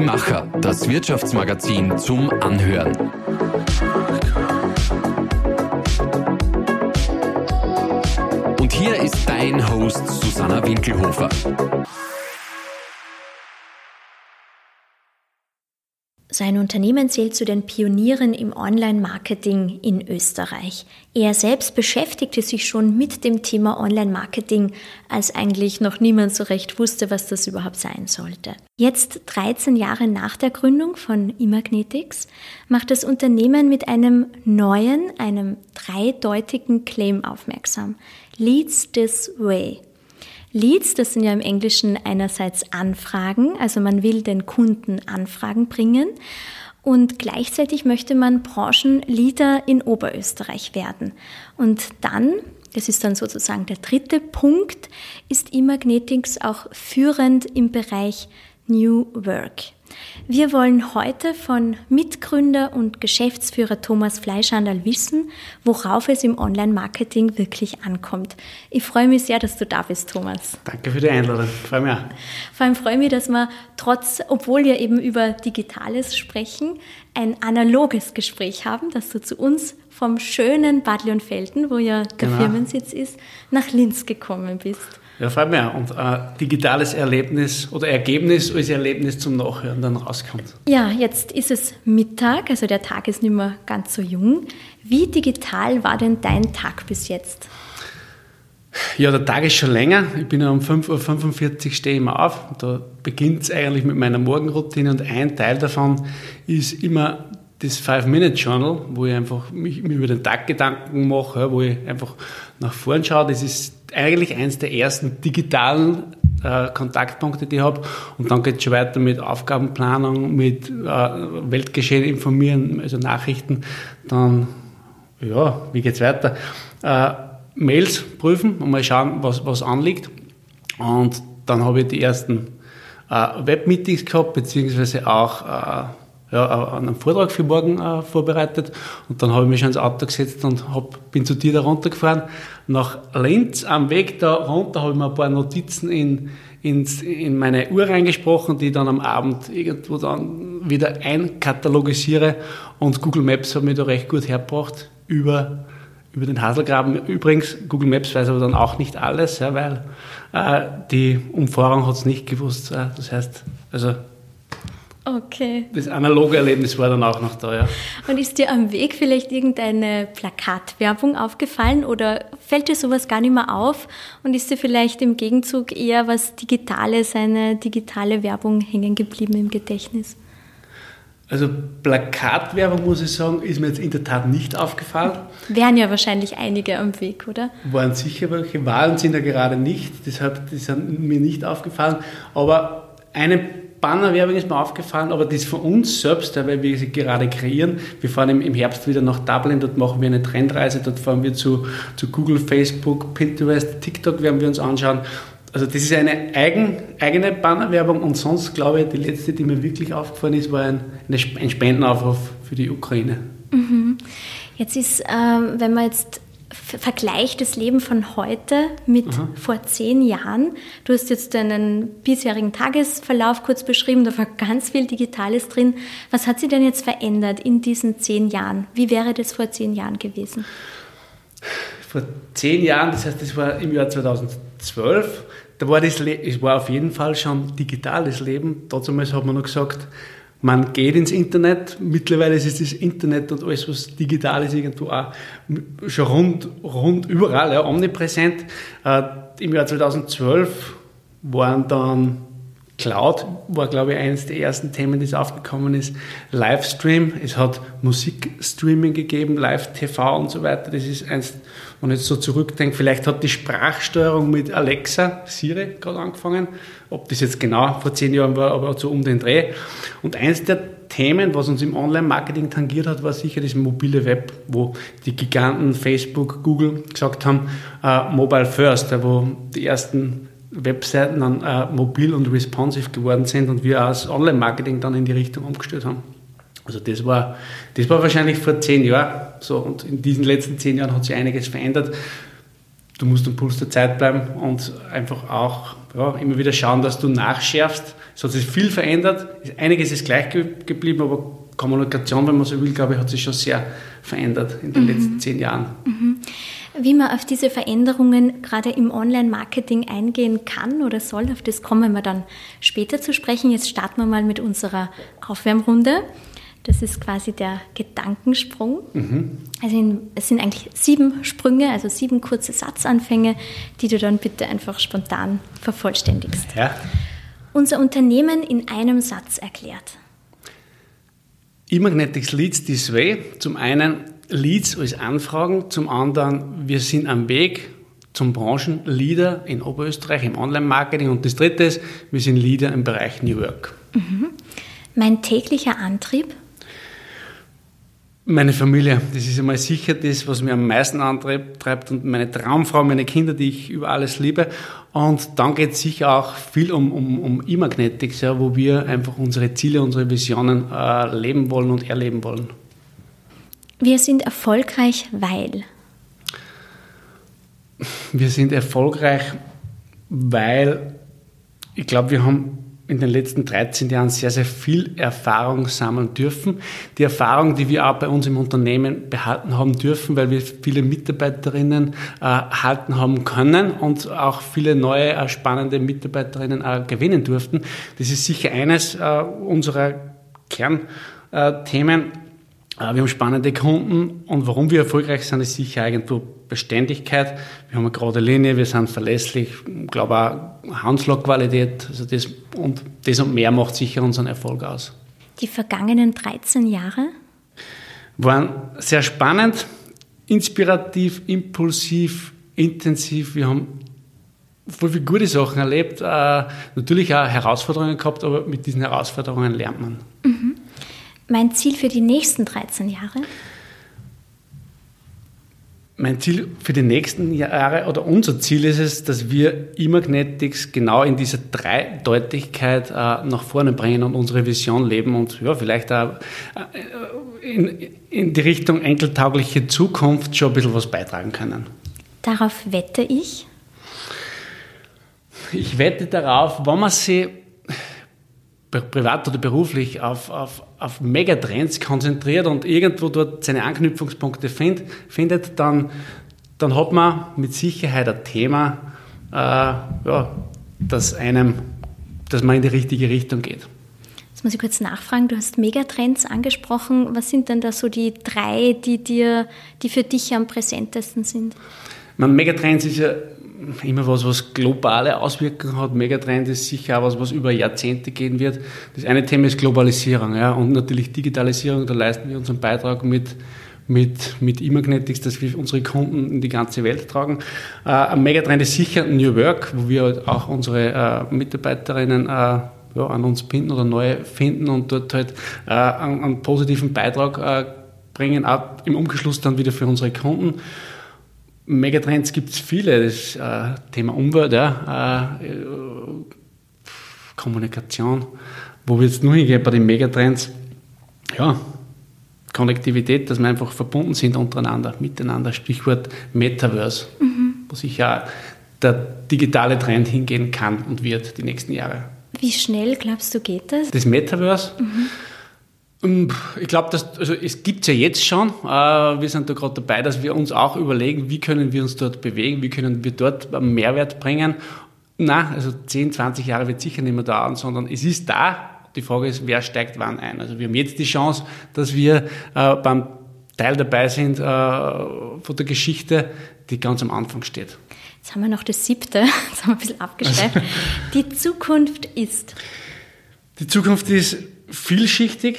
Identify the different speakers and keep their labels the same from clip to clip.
Speaker 1: Die Macher, das Wirtschaftsmagazin zum Anhören. Und hier ist dein Host Susanna Winkelhofer.
Speaker 2: Sein Unternehmen zählt zu den Pionieren im Online-Marketing in Österreich. Er selbst beschäftigte sich schon mit dem Thema Online-Marketing, als eigentlich noch niemand so recht wusste, was das überhaupt sein sollte. Jetzt, 13 Jahre nach der Gründung von Imagnetics, macht das Unternehmen mit einem neuen, einem dreideutigen Claim aufmerksam. Leads this way. Leads, das sind ja im Englischen einerseits Anfragen, also man will den Kunden Anfragen bringen und gleichzeitig möchte man Branchenleader in Oberösterreich werden. Und dann, das ist dann sozusagen der dritte Punkt, ist Imagnetics auch führend im Bereich New Work. Wir wollen heute von Mitgründer und Geschäftsführer Thomas Fleischhandel wissen, worauf es im Online-Marketing wirklich ankommt. Ich freue mich sehr, dass du da bist, Thomas.
Speaker 3: Danke für die Einladung. Freue mich auch.
Speaker 2: Vor allem freue ich mich, dass wir trotz, obwohl wir eben über Digitales sprechen, ein analoges Gespräch haben, dass du zu uns vom schönen Bad Leonfelden, wo ja der genau. Firmensitz ist, nach Linz gekommen bist.
Speaker 3: Ja, freut mich auch. Und ein digitales Erlebnis oder Ergebnis als Erlebnis zum Nachhören dann rauskommt.
Speaker 2: Ja, jetzt ist es Mittag, also der Tag ist nicht mehr ganz so jung. Wie digital war denn dein Tag bis jetzt?
Speaker 3: Ja, der Tag ist schon länger. Ich bin um 5.45 Uhr stehe immer auf. Da beginnt es eigentlich mit meiner Morgenroutine und ein Teil davon ist immer das Five-Minute-Journal, wo ich einfach mich, mich, über den Tag Gedanken mache, wo ich einfach nach vorn schaue. Das ist eigentlich eines der ersten digitalen äh, Kontaktpunkte, die ich habe. Und dann geht es schon weiter mit Aufgabenplanung, mit äh, Weltgeschehen informieren, also Nachrichten. Dann, ja, wie geht es weiter? Äh, Mails prüfen und mal schauen, was, was anliegt. Und dann habe ich die ersten äh, Webmeetings gehabt, beziehungsweise auch äh, ja, einen Vortrag für morgen äh, vorbereitet und dann habe ich mich schon ins Auto gesetzt und hab, bin zu dir da runtergefahren. Nach Linz am Weg da runter habe ich mir ein paar Notizen in, ins, in meine Uhr reingesprochen, die ich dann am Abend irgendwo dann wieder einkatalogisiere und Google Maps hat mich da recht gut hergebracht über, über den Haselgraben. Übrigens, Google Maps weiß aber dann auch nicht alles, ja, weil äh, die Umfahrung hat es nicht gewusst. Äh, das heißt, also
Speaker 2: Okay.
Speaker 3: Das analoge Erlebnis war dann auch noch da, ja.
Speaker 2: Und ist dir am Weg vielleicht irgendeine Plakatwerbung aufgefallen oder fällt dir sowas gar nicht mehr auf und ist dir vielleicht im Gegenzug eher was Digitales, eine digitale Werbung hängen geblieben im Gedächtnis?
Speaker 3: Also Plakatwerbung, muss ich sagen, ist mir jetzt in der Tat nicht aufgefallen.
Speaker 2: Wären ja wahrscheinlich einige am Weg, oder?
Speaker 3: Waren sicher welche, waren sind ja gerade nicht, deshalb die sind mir nicht aufgefallen. Aber eine Bannerwerbung ist mir aufgefallen, aber das von uns selbst, weil wir sie gerade kreieren. Wir fahren im, Herbst wieder nach Dublin, dort machen wir eine Trendreise, dort fahren wir zu, zu Google, Facebook, Pinterest, TikTok werden wir uns anschauen. Also das ist eine eigen, eigene Bannerwerbung und sonst glaube ich, die letzte, die mir wirklich aufgefallen ist, war ein, ein Spendenaufruf für die Ukraine.
Speaker 2: Mhm. Jetzt ist, ähm, wenn man jetzt Vergleich das Leben von heute mit Aha. vor zehn Jahren. Du hast jetzt deinen bisherigen Tagesverlauf kurz beschrieben, da war ganz viel Digitales drin. Was hat sich denn jetzt verändert in diesen zehn Jahren? Wie wäre das vor zehn Jahren gewesen?
Speaker 3: Vor zehn Jahren, das heißt, das war im Jahr 2012, da war das, es war auf jeden Fall schon digitales Leben. Damals hat man noch gesagt, man geht ins Internet. Mittlerweile ist das Internet und alles, was digital ist, irgendwo auch schon rund, rund überall, ja, omnipräsent. Äh, Im Jahr 2012 waren dann Cloud, war glaube ich eines der ersten Themen, das aufgekommen ist. Livestream, es hat Musikstreaming gegeben, Live-TV und so weiter. Das ist eins, wenn ich jetzt so zurückdenke, vielleicht hat die Sprachsteuerung mit Alexa, Siri gerade angefangen ob das jetzt genau vor zehn Jahren war, aber so um den Dreh. Und eins der Themen, was uns im Online-Marketing tangiert hat, war sicher das mobile Web, wo die Giganten Facebook, Google gesagt haben, äh, Mobile First, wo die ersten Webseiten dann äh, mobil und responsive geworden sind und wir als Online-Marketing dann in die Richtung umgestellt haben. Also das war, das war wahrscheinlich vor zehn Jahren so und in diesen letzten zehn Jahren hat sich einiges verändert du musst am Puls der Zeit bleiben und einfach auch ja, immer wieder schauen, dass du nachschärfst. Es hat sich viel verändert, einiges ist gleich geblieben, aber Kommunikation, wenn man so will, glaube ich, hat sich schon sehr verändert in den mhm. letzten zehn Jahren. Mhm.
Speaker 2: Wie man auf diese Veränderungen gerade im Online-Marketing eingehen kann oder soll, auf das kommen wir dann später zu sprechen. Jetzt starten wir mal mit unserer Aufwärmrunde. Das ist quasi der Gedankensprung. Mhm. Also es sind eigentlich sieben Sprünge, also sieben kurze Satzanfänge, die du dann bitte einfach spontan vervollständigst. Ja. Unser Unternehmen in einem Satz erklärt.
Speaker 3: E-Magnetics leads this way. Zum einen Leads als Anfragen, zum anderen wir sind am Weg zum Branchenleader in Oberösterreich im Online-Marketing und das dritte ist, wir sind Leader im Bereich New Work. Mhm.
Speaker 2: Mein täglicher Antrieb?
Speaker 3: Meine Familie, das ist einmal sicher das, was mir am meisten antreibt und meine Traumfrau, meine Kinder, die ich über alles liebe. Und dann geht es sicher auch viel um, um, um E-Magnetics, ja, wo wir einfach unsere Ziele, unsere Visionen äh, leben wollen und erleben wollen.
Speaker 2: Wir sind erfolgreich, weil.
Speaker 3: Wir sind erfolgreich, weil ich glaube, wir haben in den letzten 13 Jahren sehr, sehr viel Erfahrung sammeln dürfen. Die Erfahrung, die wir auch bei uns im Unternehmen behalten haben dürfen, weil wir viele Mitarbeiterinnen äh, halten haben können und auch viele neue, äh, spannende Mitarbeiterinnen äh, gewinnen durften. Das ist sicher eines äh, unserer Kernthemen. Äh, wir haben spannende Kunden und warum wir erfolgreich sind, ist sicher irgendwo Beständigkeit. Wir haben eine gerade Linie, wir sind verlässlich, ich glaube auch Handslagqualität. Also das, und das und mehr macht sicher unseren Erfolg aus.
Speaker 2: Die vergangenen 13 Jahre?
Speaker 3: Waren sehr spannend, inspirativ, impulsiv, intensiv. Wir haben voll viele gute Sachen erlebt, äh, natürlich auch Herausforderungen gehabt, aber mit diesen Herausforderungen lernt man. Mhm.
Speaker 2: Mein Ziel für die nächsten 13 Jahre?
Speaker 3: Mein Ziel für die nächsten Jahre oder unser Ziel ist es, dass wir E-Magnetics genau in dieser Dreideutigkeit äh, nach vorne bringen und unsere Vision leben und ja, vielleicht auch äh, in, in die Richtung enkeltaugliche Zukunft schon ein bisschen was beitragen können.
Speaker 2: Darauf wette ich?
Speaker 3: Ich wette darauf, wenn man sie privat oder beruflich auf, auf, auf Megatrends konzentriert und irgendwo dort seine Anknüpfungspunkte find, findet, dann, dann hat man mit Sicherheit ein Thema, äh, ja, das einem, dass man in die richtige Richtung geht.
Speaker 2: Jetzt muss ich kurz nachfragen, du hast Megatrends angesprochen. Was sind denn da so die drei, die dir, die für dich am präsentesten sind?
Speaker 3: Man, Megatrends ist ja immer was, was globale Auswirkungen hat. Megatrend ist sicher auch was, was über Jahrzehnte gehen wird. Das eine Thema ist Globalisierung ja, und natürlich Digitalisierung. Da leisten wir unseren Beitrag mit mit, mit E-Magnetics, dass wir unsere Kunden in die ganze Welt tragen. Äh, ein Megatrend ist sicher New Work, wo wir halt auch unsere äh, Mitarbeiterinnen äh, ja, an uns binden oder neue finden und dort halt äh, einen, einen, positiven Beitrag äh, bringen, auch im Umgeschluss dann wieder für unsere Kunden. Megatrends gibt es viele. Das äh, Thema Umwelt, ja, äh, Kommunikation. Wo wird es nur hingehen bei den Megatrends? Ja, Konnektivität, dass wir einfach verbunden sind untereinander, miteinander. Stichwort Metaverse, mhm. wo sich ja der digitale Trend hingehen kann und wird die nächsten Jahre.
Speaker 2: Wie schnell glaubst du geht das?
Speaker 3: Das Metaverse? Mhm. Ich glaube, also es gibt es ja jetzt schon. Äh, wir sind da gerade dabei, dass wir uns auch überlegen, wie können wir uns dort bewegen, wie können wir dort Mehrwert bringen. Na, also 10, 20 Jahre wird sicher nicht mehr dauern, sondern es ist da. Die Frage ist, wer steigt wann ein? Also wir haben jetzt die Chance, dass wir äh, beim Teil dabei sind äh, von der Geschichte, die ganz am Anfang steht.
Speaker 2: Jetzt haben wir noch das siebte, jetzt haben wir ein bisschen abgeschweift. Die Zukunft ist.
Speaker 3: Die Zukunft ist vielschichtig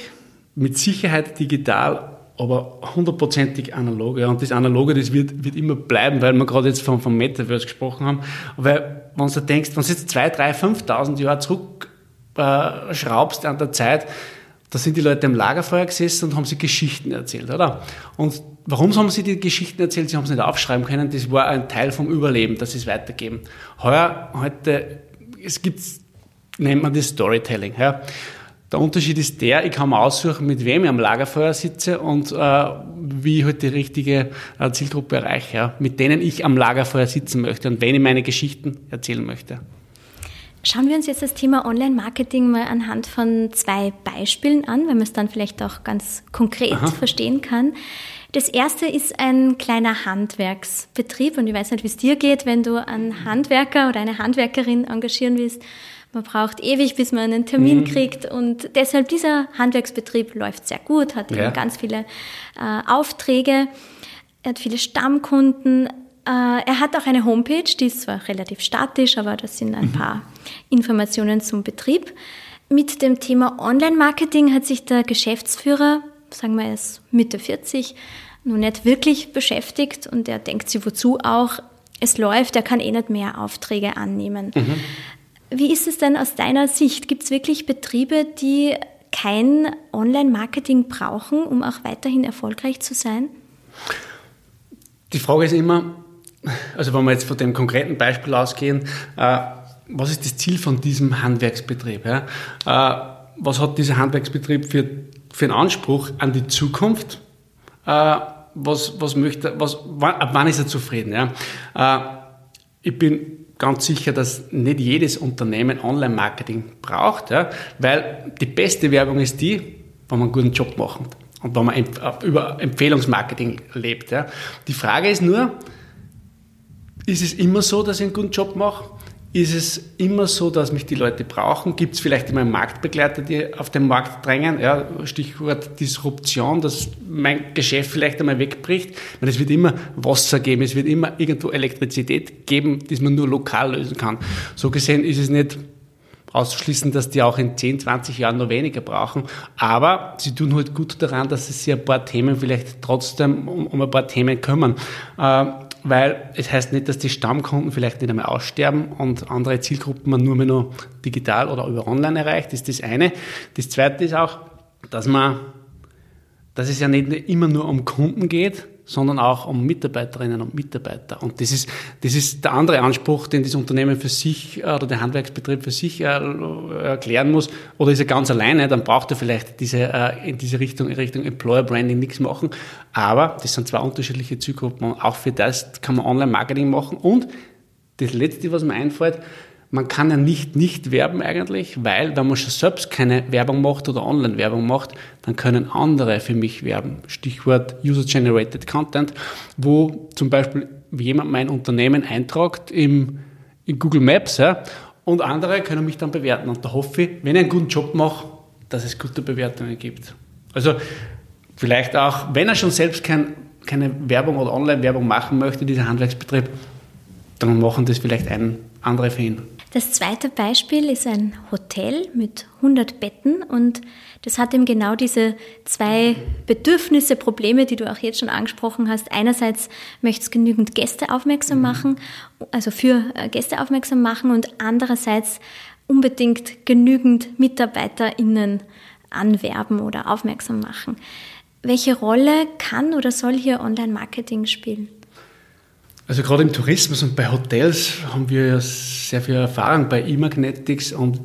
Speaker 3: mit Sicherheit digital, aber hundertprozentig analog. Ja. Und das Analoge, das wird, wird immer bleiben, weil wir gerade jetzt vom, vom Metaverse gesprochen haben. Weil, wenn du denkst, wenn du jetzt zwei, drei, 5.000 Jahre zurück äh, an der Zeit, da sind die Leute im Lagerfeuer gesessen und haben sich Geschichten erzählt, oder? Und warum haben sie die Geschichten erzählt? Sie haben es nicht aufschreiben können. Das war ein Teil vom Überleben, dass sie es weitergeben. Heuer, heute, es gibt, nennt man das Storytelling. Ja. Der Unterschied ist der, ich kann mir aussuchen, mit wem ich am Lagerfeuer sitze und äh, wie ich halt die richtige äh, Zielgruppe erreiche, ja, mit denen ich am Lagerfeuer sitzen möchte und wenn ich meine Geschichten erzählen möchte.
Speaker 2: Schauen wir uns jetzt das Thema Online-Marketing mal anhand von zwei Beispielen an, weil man es dann vielleicht auch ganz konkret Aha. verstehen kann. Das erste ist ein kleiner Handwerksbetrieb und ich weiß nicht, wie es dir geht, wenn du einen Handwerker oder eine Handwerkerin engagieren willst. Man braucht ewig, bis man einen Termin mhm. kriegt und deshalb dieser Handwerksbetrieb läuft sehr gut, hat ja. ganz viele äh, Aufträge, er hat viele Stammkunden, äh, er hat auch eine Homepage, die ist zwar relativ statisch, aber das sind ein mhm. paar Informationen zum Betrieb. Mit dem Thema Online-Marketing hat sich der Geschäftsführer, sagen wir es Mitte 40, noch nicht wirklich beschäftigt und er denkt sich wozu auch, es läuft, er kann eh nicht mehr Aufträge annehmen. Mhm. Wie ist es denn aus deiner Sicht? Gibt es wirklich Betriebe, die kein Online-Marketing brauchen, um auch weiterhin erfolgreich zu sein?
Speaker 3: Die Frage ist immer, also wenn wir jetzt von dem konkreten Beispiel ausgehen, äh, was ist das Ziel von diesem Handwerksbetrieb? Ja? Äh, was hat dieser Handwerksbetrieb für, für einen Anspruch an die Zukunft? Äh, was, was möchte, was, wann, ab wann ist er zufrieden? Ja? Äh, ich bin ganz sicher, dass nicht jedes Unternehmen Online-Marketing braucht, ja? weil die beste Werbung ist die, wenn man einen guten Job macht und wenn man über Empfehlungsmarketing lebt. Ja? Die Frage ist nur, ist es immer so, dass ich einen guten Job mache? Ist es immer so, dass mich die Leute brauchen? Gibt es vielleicht immer Marktbegleiter, die auf den Markt drängen? Ja, Stichwort Disruption, dass mein Geschäft vielleicht einmal wegbricht. Meine, es wird immer Wasser geben, es wird immer irgendwo Elektrizität geben, die man nur lokal lösen kann. So gesehen ist es nicht auszuschließen, dass die auch in 10, 20 Jahren noch weniger brauchen. Aber sie tun halt gut daran, dass sie sich ein paar Themen vielleicht trotzdem um, um ein paar Themen kümmern. Äh, weil es heißt nicht, dass die Stammkunden vielleicht nicht einmal aussterben und andere Zielgruppen man nur mehr noch digital oder über online erreicht. Ist das eine. Das zweite ist auch, dass man, dass es ja nicht immer nur um Kunden geht, sondern auch um Mitarbeiterinnen und Mitarbeiter. Und das ist, das ist der andere Anspruch, den das Unternehmen für sich äh, oder der Handwerksbetrieb für sich äh, erklären muss. Oder ist er ganz alleine, dann braucht er vielleicht diese, äh, in diese Richtung, in Richtung Employer Branding nichts machen. Aber das sind zwei unterschiedliche Zielgruppen. Auch für das kann man Online-Marketing machen. Und das Letzte, was mir einfällt, man kann ja nicht nicht werben eigentlich, weil wenn man schon selbst keine Werbung macht oder Online-Werbung macht, dann können andere für mich werben. Stichwort User-Generated Content, wo zum Beispiel jemand mein Unternehmen eintragt im, in Google Maps ja, und andere können mich dann bewerten. Und da hoffe ich, wenn ich einen guten Job mache, dass es gute Bewertungen gibt. Also vielleicht auch, wenn er schon selbst kein, keine Werbung oder Online-Werbung machen möchte, dieser Handwerksbetrieb, dann machen das vielleicht ein andere für ihn.
Speaker 2: Das zweite Beispiel ist ein Hotel mit 100 Betten und das hat eben genau diese zwei Bedürfnisse, Probleme, die du auch jetzt schon angesprochen hast. Einerseits möchte es genügend Gäste aufmerksam mhm. machen, also für äh, Gäste aufmerksam machen und andererseits unbedingt genügend MitarbeiterInnen anwerben oder aufmerksam machen. Welche Rolle kann oder soll hier Online-Marketing spielen?
Speaker 3: Also gerade im Tourismus und bei Hotels haben wir ja sehr viel Erfahrung bei E-Magnetics und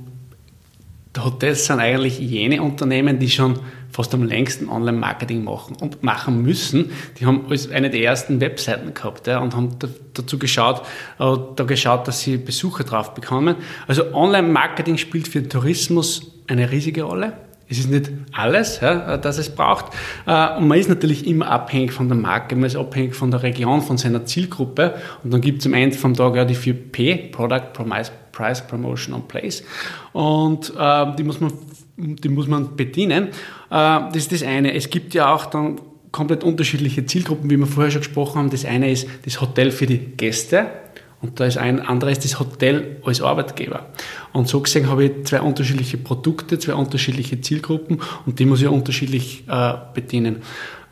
Speaker 3: Hotels sind eigentlich jene Unternehmen, die schon fast am längsten Online-Marketing machen und machen müssen. Die haben als eine der ersten Webseiten gehabt ja, und haben dazu geschaut, äh, da geschaut, dass sie Besucher drauf bekommen. Also Online-Marketing spielt für den Tourismus eine riesige Rolle. Es ist nicht alles, ja, das es braucht. Äh, und man ist natürlich immer abhängig von der Marke, man ist abhängig von der Region, von seiner Zielgruppe. Und dann gibt es am Ende vom Tag ja die 4P, Product, Promise, Price, Promotion und Place. Und äh, die, muss man, die muss man bedienen. Äh, das ist das eine. Es gibt ja auch dann komplett unterschiedliche Zielgruppen, wie wir vorher schon gesprochen haben. Das eine ist das Hotel für die Gäste. Und da ist ein anderes das Hotel als Arbeitgeber. Und so gesehen habe ich zwei unterschiedliche Produkte, zwei unterschiedliche Zielgruppen und die muss ich unterschiedlich äh, bedienen.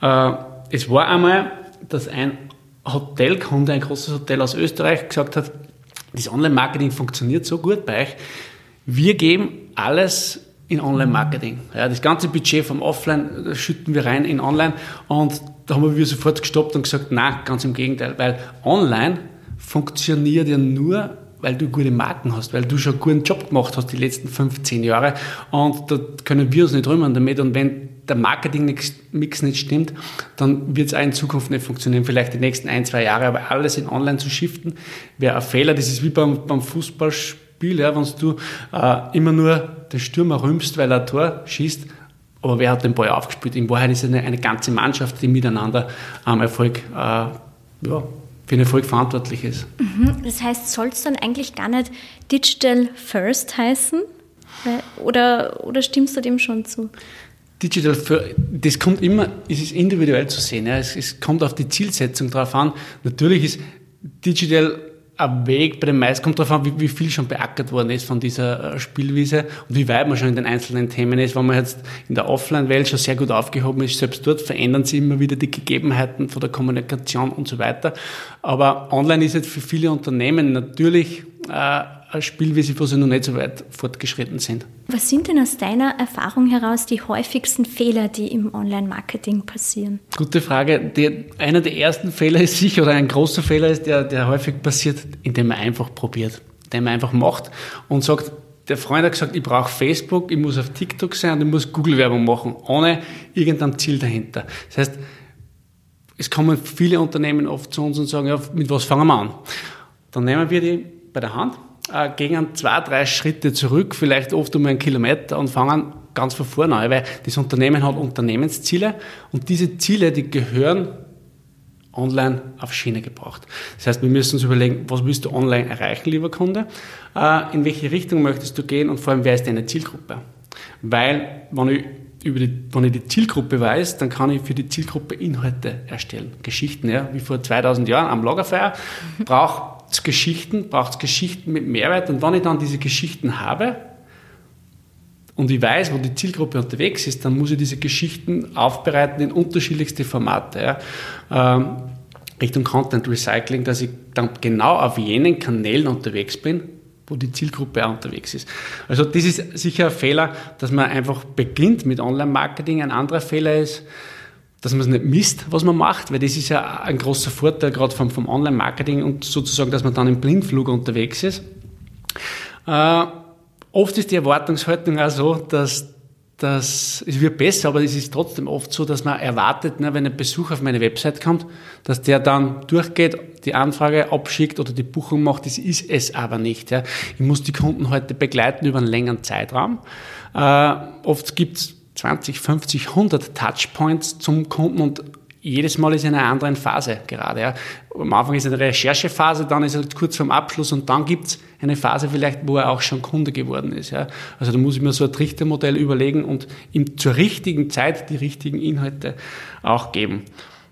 Speaker 3: Äh, es war einmal, dass ein Hotelkunde, ein großes Hotel aus Österreich gesagt hat, das Online-Marketing funktioniert so gut bei euch, wir geben alles in Online-Marketing. Ja, das ganze Budget vom Offline schütten wir rein in Online und da haben wir sofort gestoppt und gesagt, na, ganz im Gegenteil, weil Online funktioniert ja nur weil du gute Marken hast, weil du schon einen guten Job gemacht hast die letzten 15 Jahre. Und da können wir uns nicht rühmen damit. Und wenn der Marketing-Mix nicht stimmt, dann wird es auch in Zukunft nicht funktionieren, vielleicht die nächsten ein, zwei Jahre, aber alles in online zu shiften, wäre ein Fehler, das ist wie beim, beim Fußballspiel, ja, wenn du äh, immer nur den Stürmer rühmst, weil er ein Tor schießt, aber wer hat den Ball aufgespielt? In Wahrheit ist es eine, eine ganze Mannschaft, die miteinander am Erfolg, äh, ja, für den Erfolg verantwortlich ist.
Speaker 2: Mhm. Das heißt, soll es dann eigentlich gar nicht Digital First heißen? Oder, oder stimmst du dem schon zu?
Speaker 3: Digital First, das kommt immer, es ist individuell zu sehen. Ja. Es, es kommt auf die Zielsetzung drauf an. Natürlich ist Digital ein Weg bei den meisten, kommt darauf an, wie, wie, viel schon beackert worden ist von dieser äh, Spielwiese und wie weit man schon in den einzelnen Themen ist. Wenn man jetzt in der Offline-Welt schon sehr gut aufgehoben ist, selbst dort verändern sich immer wieder die Gegebenheiten von der Kommunikation und so weiter. Aber online ist jetzt für viele Unternehmen natürlich äh, Spielwiese, wo sie noch nicht so weit fortgeschritten sind.
Speaker 2: Was sind denn aus deiner Erfahrung heraus die häufigsten Fehler, die im Online-Marketing passieren?
Speaker 3: Gute Frage. Die, einer der ersten Fehler ist sicher, oder ein großer Fehler ist, der, der häufig passiert, indem man einfach probiert, indem man einfach macht und sagt, der Freund hat gesagt, ich brauche Facebook, ich muss auf TikTok sein und ich muss Google-Werbung machen, ohne irgendein Ziel dahinter. Das heißt, es kommen viele Unternehmen oft zu uns und sagen, ja, mit was fangen wir an? Dann nehmen wir die bei der Hand äh, gehen zwei, drei Schritte zurück, vielleicht oft um einen Kilometer und fangen ganz von vorne an, weil das Unternehmen hat Unternehmensziele und diese Ziele, die gehören online auf Schiene gebracht. Das heißt, wir müssen uns überlegen, was willst du online erreichen, lieber Kunde? Äh, in welche Richtung möchtest du gehen und vor allem, wer ist deine Zielgruppe? Weil, wenn ich über die, wenn ich die Zielgruppe weiß, dann kann ich für die Zielgruppe Inhalte erstellen. Geschichten, ja, wie vor 2000 Jahren am Lagerfeuer. Brauche es Geschichten, braucht es Geschichten mit Mehrwert. Und wenn ich dann diese Geschichten habe und ich weiß, wo die Zielgruppe unterwegs ist, dann muss ich diese Geschichten aufbereiten in unterschiedlichste Formate. Ja. Ähm, Richtung Content Recycling, dass ich dann genau auf jenen Kanälen unterwegs bin, wo die Zielgruppe auch unterwegs ist. Also das ist sicher ein Fehler, dass man einfach beginnt mit Online-Marketing. Ein anderer Fehler ist, dass man es nicht misst, was man macht, weil das ist ja ein großer Vorteil gerade vom, vom Online-Marketing und sozusagen, dass man dann im Blindflug unterwegs ist. Äh, oft ist die Erwartungshaltung auch so, dass, dass es wird besser, aber es ist trotzdem oft so, dass man erwartet, ne, wenn ein Besuch auf meine Website kommt, dass der dann durchgeht, die Anfrage abschickt oder die Buchung macht. Das ist es aber nicht. Ja. Ich muss die Kunden heute begleiten über einen längeren Zeitraum. Äh, oft gibt's 20, 50, 100 Touchpoints zum Kunden und jedes Mal ist in einer anderen Phase gerade. Ja. Am Anfang ist eine Recherchephase, dann ist er kurz vorm Abschluss und dann gibt's eine Phase vielleicht, wo er auch schon Kunde geworden ist. Ja. Also da muss ich mir so ein Trichtermodell überlegen und ihm zur richtigen Zeit die richtigen Inhalte auch geben.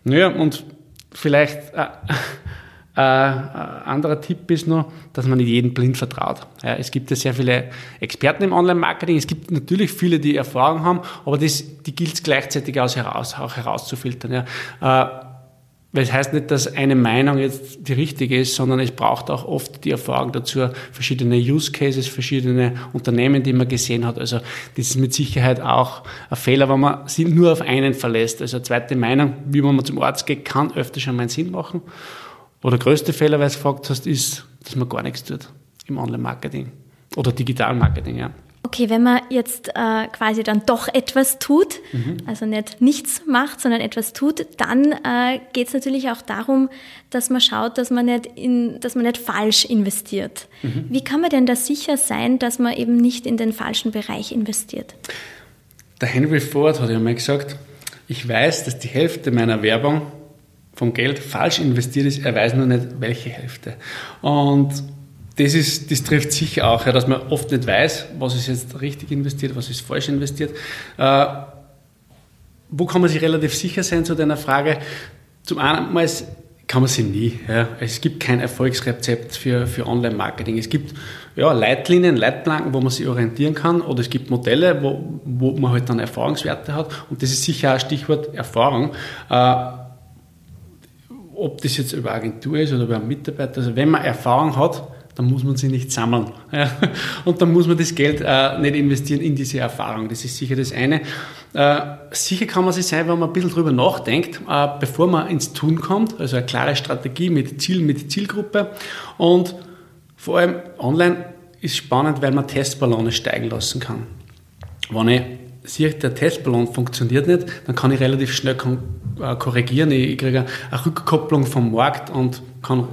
Speaker 3: Naja, und vielleicht äh, äh, anderer Tipp ist nur, dass man nicht jedem blind vertraut. Ja, es gibt ja sehr viele Experten im Online-Marketing. Es gibt natürlich viele, die Erfahrung haben, aber das, die gilt es gleichzeitig aus heraus, auch herauszufiltern. Ja. Äh, weil es heißt nicht, dass eine Meinung jetzt die richtige ist, sondern es braucht auch oft die Erfahrung dazu, verschiedene Use Cases, verschiedene Unternehmen, die man gesehen hat. Also das ist mit Sicherheit auch ein Fehler, wenn man sich nur auf einen verlässt. Also eine zweite Meinung, wie man zum Arzt geht, kann öfter schon mal einen Sinn machen. Aber der größte Fehler, weil du gefragt hast, ist, dass man gar nichts tut im Online-Marketing oder Digital-Marketing, ja.
Speaker 2: Okay, wenn man jetzt äh, quasi dann doch etwas tut, mhm. also nicht nichts macht, sondern etwas tut, dann äh, geht es natürlich auch darum, dass man schaut, dass man nicht, in, dass man nicht falsch investiert. Mhm. Wie kann man denn da sicher sein, dass man eben nicht in den falschen Bereich investiert?
Speaker 3: Der Henry Ford hat ja mal gesagt, ich weiß, dass die Hälfte meiner Werbung vom Geld falsch investiert ist, er weiß nur nicht, welche Hälfte. Und das, ist, das trifft sicher auch, ja, dass man oft nicht weiß, was ist jetzt richtig investiert, was ist falsch investiert. Äh, wo kann man sich relativ sicher sein zu deiner Frage? Zum einen kann man sie nie. Ja. Es gibt kein Erfolgsrezept für, für Online-Marketing. Es gibt ja, Leitlinien, Leitplanken, wo man sich orientieren kann, oder es gibt Modelle, wo, wo man halt dann Erfahrungswerte hat. Und das ist sicher ein Stichwort Erfahrung. Äh, ob das jetzt über Agentur ist oder über einen Mitarbeiter, also wenn man Erfahrung hat, dann muss man sie nicht sammeln. Ja. Und dann muss man das Geld äh, nicht investieren in diese Erfahrung. Das ist sicher das eine. Äh, sicher kann man sich sein, wenn man ein bisschen drüber nachdenkt, äh, bevor man ins Tun kommt. Also eine klare Strategie mit Ziel, mit Zielgruppe und Vor allem online ist spannend, weil man Testballone steigen lassen kann. Wenn ich sehe, der Testballon funktioniert nicht, dann kann ich relativ schnell äh, korrigieren. Ich kriege eine Rückkopplung vom Markt und kann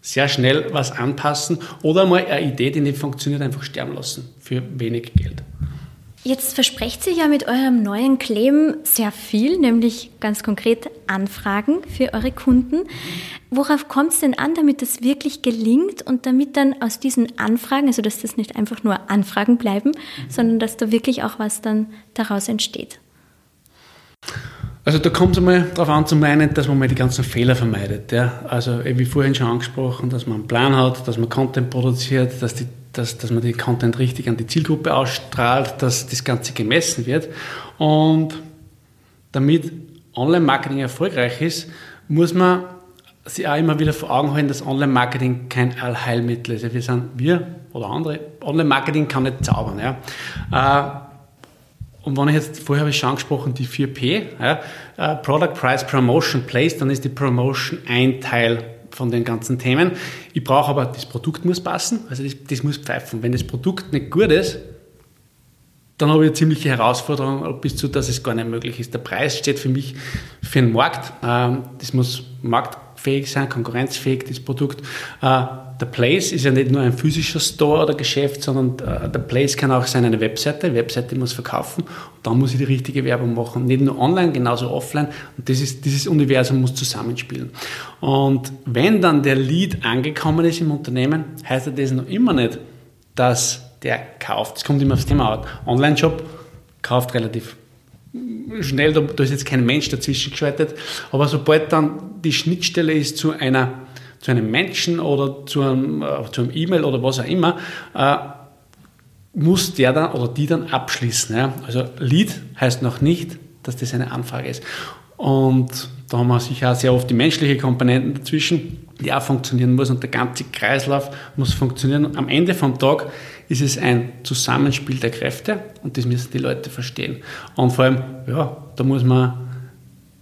Speaker 3: sehr schnell was anpassen oder mal eine Idee, die nicht funktioniert, einfach sterben lassen für wenig Geld.
Speaker 2: Jetzt versprecht sich ja mit eurem neuen Claim sehr viel, nämlich ganz konkret Anfragen für eure Kunden. Worauf kommt es denn an, damit das wirklich gelingt und damit dann aus diesen Anfragen, also dass das nicht einfach nur Anfragen bleiben, mhm. sondern dass da wirklich auch was dann daraus entsteht?
Speaker 3: Also da kommt es einmal darauf an, zum einen, dass man mal die ganzen Fehler vermeidet. Ja? Also wie vorhin schon angesprochen, dass man einen Plan hat, dass man Content produziert, dass die dass, dass man den Content richtig an die Zielgruppe ausstrahlt, dass das Ganze gemessen wird. Und damit Online-Marketing erfolgreich ist, muss man sich auch immer wieder vor Augen halten, dass Online-Marketing kein Allheilmittel ist. Wir sind, wir oder andere, Online-Marketing kann nicht zaubern. Ja. Und wenn ich jetzt, vorher habe ich schon angesprochen, die 4P, ja, äh, Product, Price, Promotion, Place, dann ist die Promotion ein Teil von den ganzen Themen. Ich brauche aber, das Produkt muss passen, also das, das muss pfeifen. Wenn das Produkt nicht gut ist, dann habe ich eine ziemliche Herausforderung, bis zu, dass es gar nicht möglich ist. Der Preis steht für mich für den Markt. Ähm, das muss marktfähig sein, konkurrenzfähig, das Produkt. Äh, der Place ist ja nicht nur ein physischer Store oder Geschäft, sondern äh, der Place kann auch sein eine Webseite. Die Webseite muss verkaufen und dann muss ich die richtige Werbung machen. Nicht nur online, genauso offline. Und das ist, dieses Universum muss zusammenspielen. Und wenn dann der Lead angekommen ist im Unternehmen, heißt das noch immer nicht, dass der kauft. Es kommt immer aufs Thema an. Online-Shop kauft relativ schnell, da, da ist jetzt kein Mensch dazwischen geschaltet. Aber sobald dann die Schnittstelle ist zu einer zu einem Menschen oder zu einem, äh, zu einem E-Mail oder was auch immer, äh, muss der dann oder die dann abschließen. Ja? Also Lead heißt noch nicht, dass das eine Anfrage ist. Und da haben wir sicher auch sehr oft die menschliche Komponenten dazwischen, die auch funktionieren muss und der ganze Kreislauf muss funktionieren. am Ende vom Tag ist es ein Zusammenspiel der Kräfte und das müssen die Leute verstehen. Und vor allem, ja, da muss man,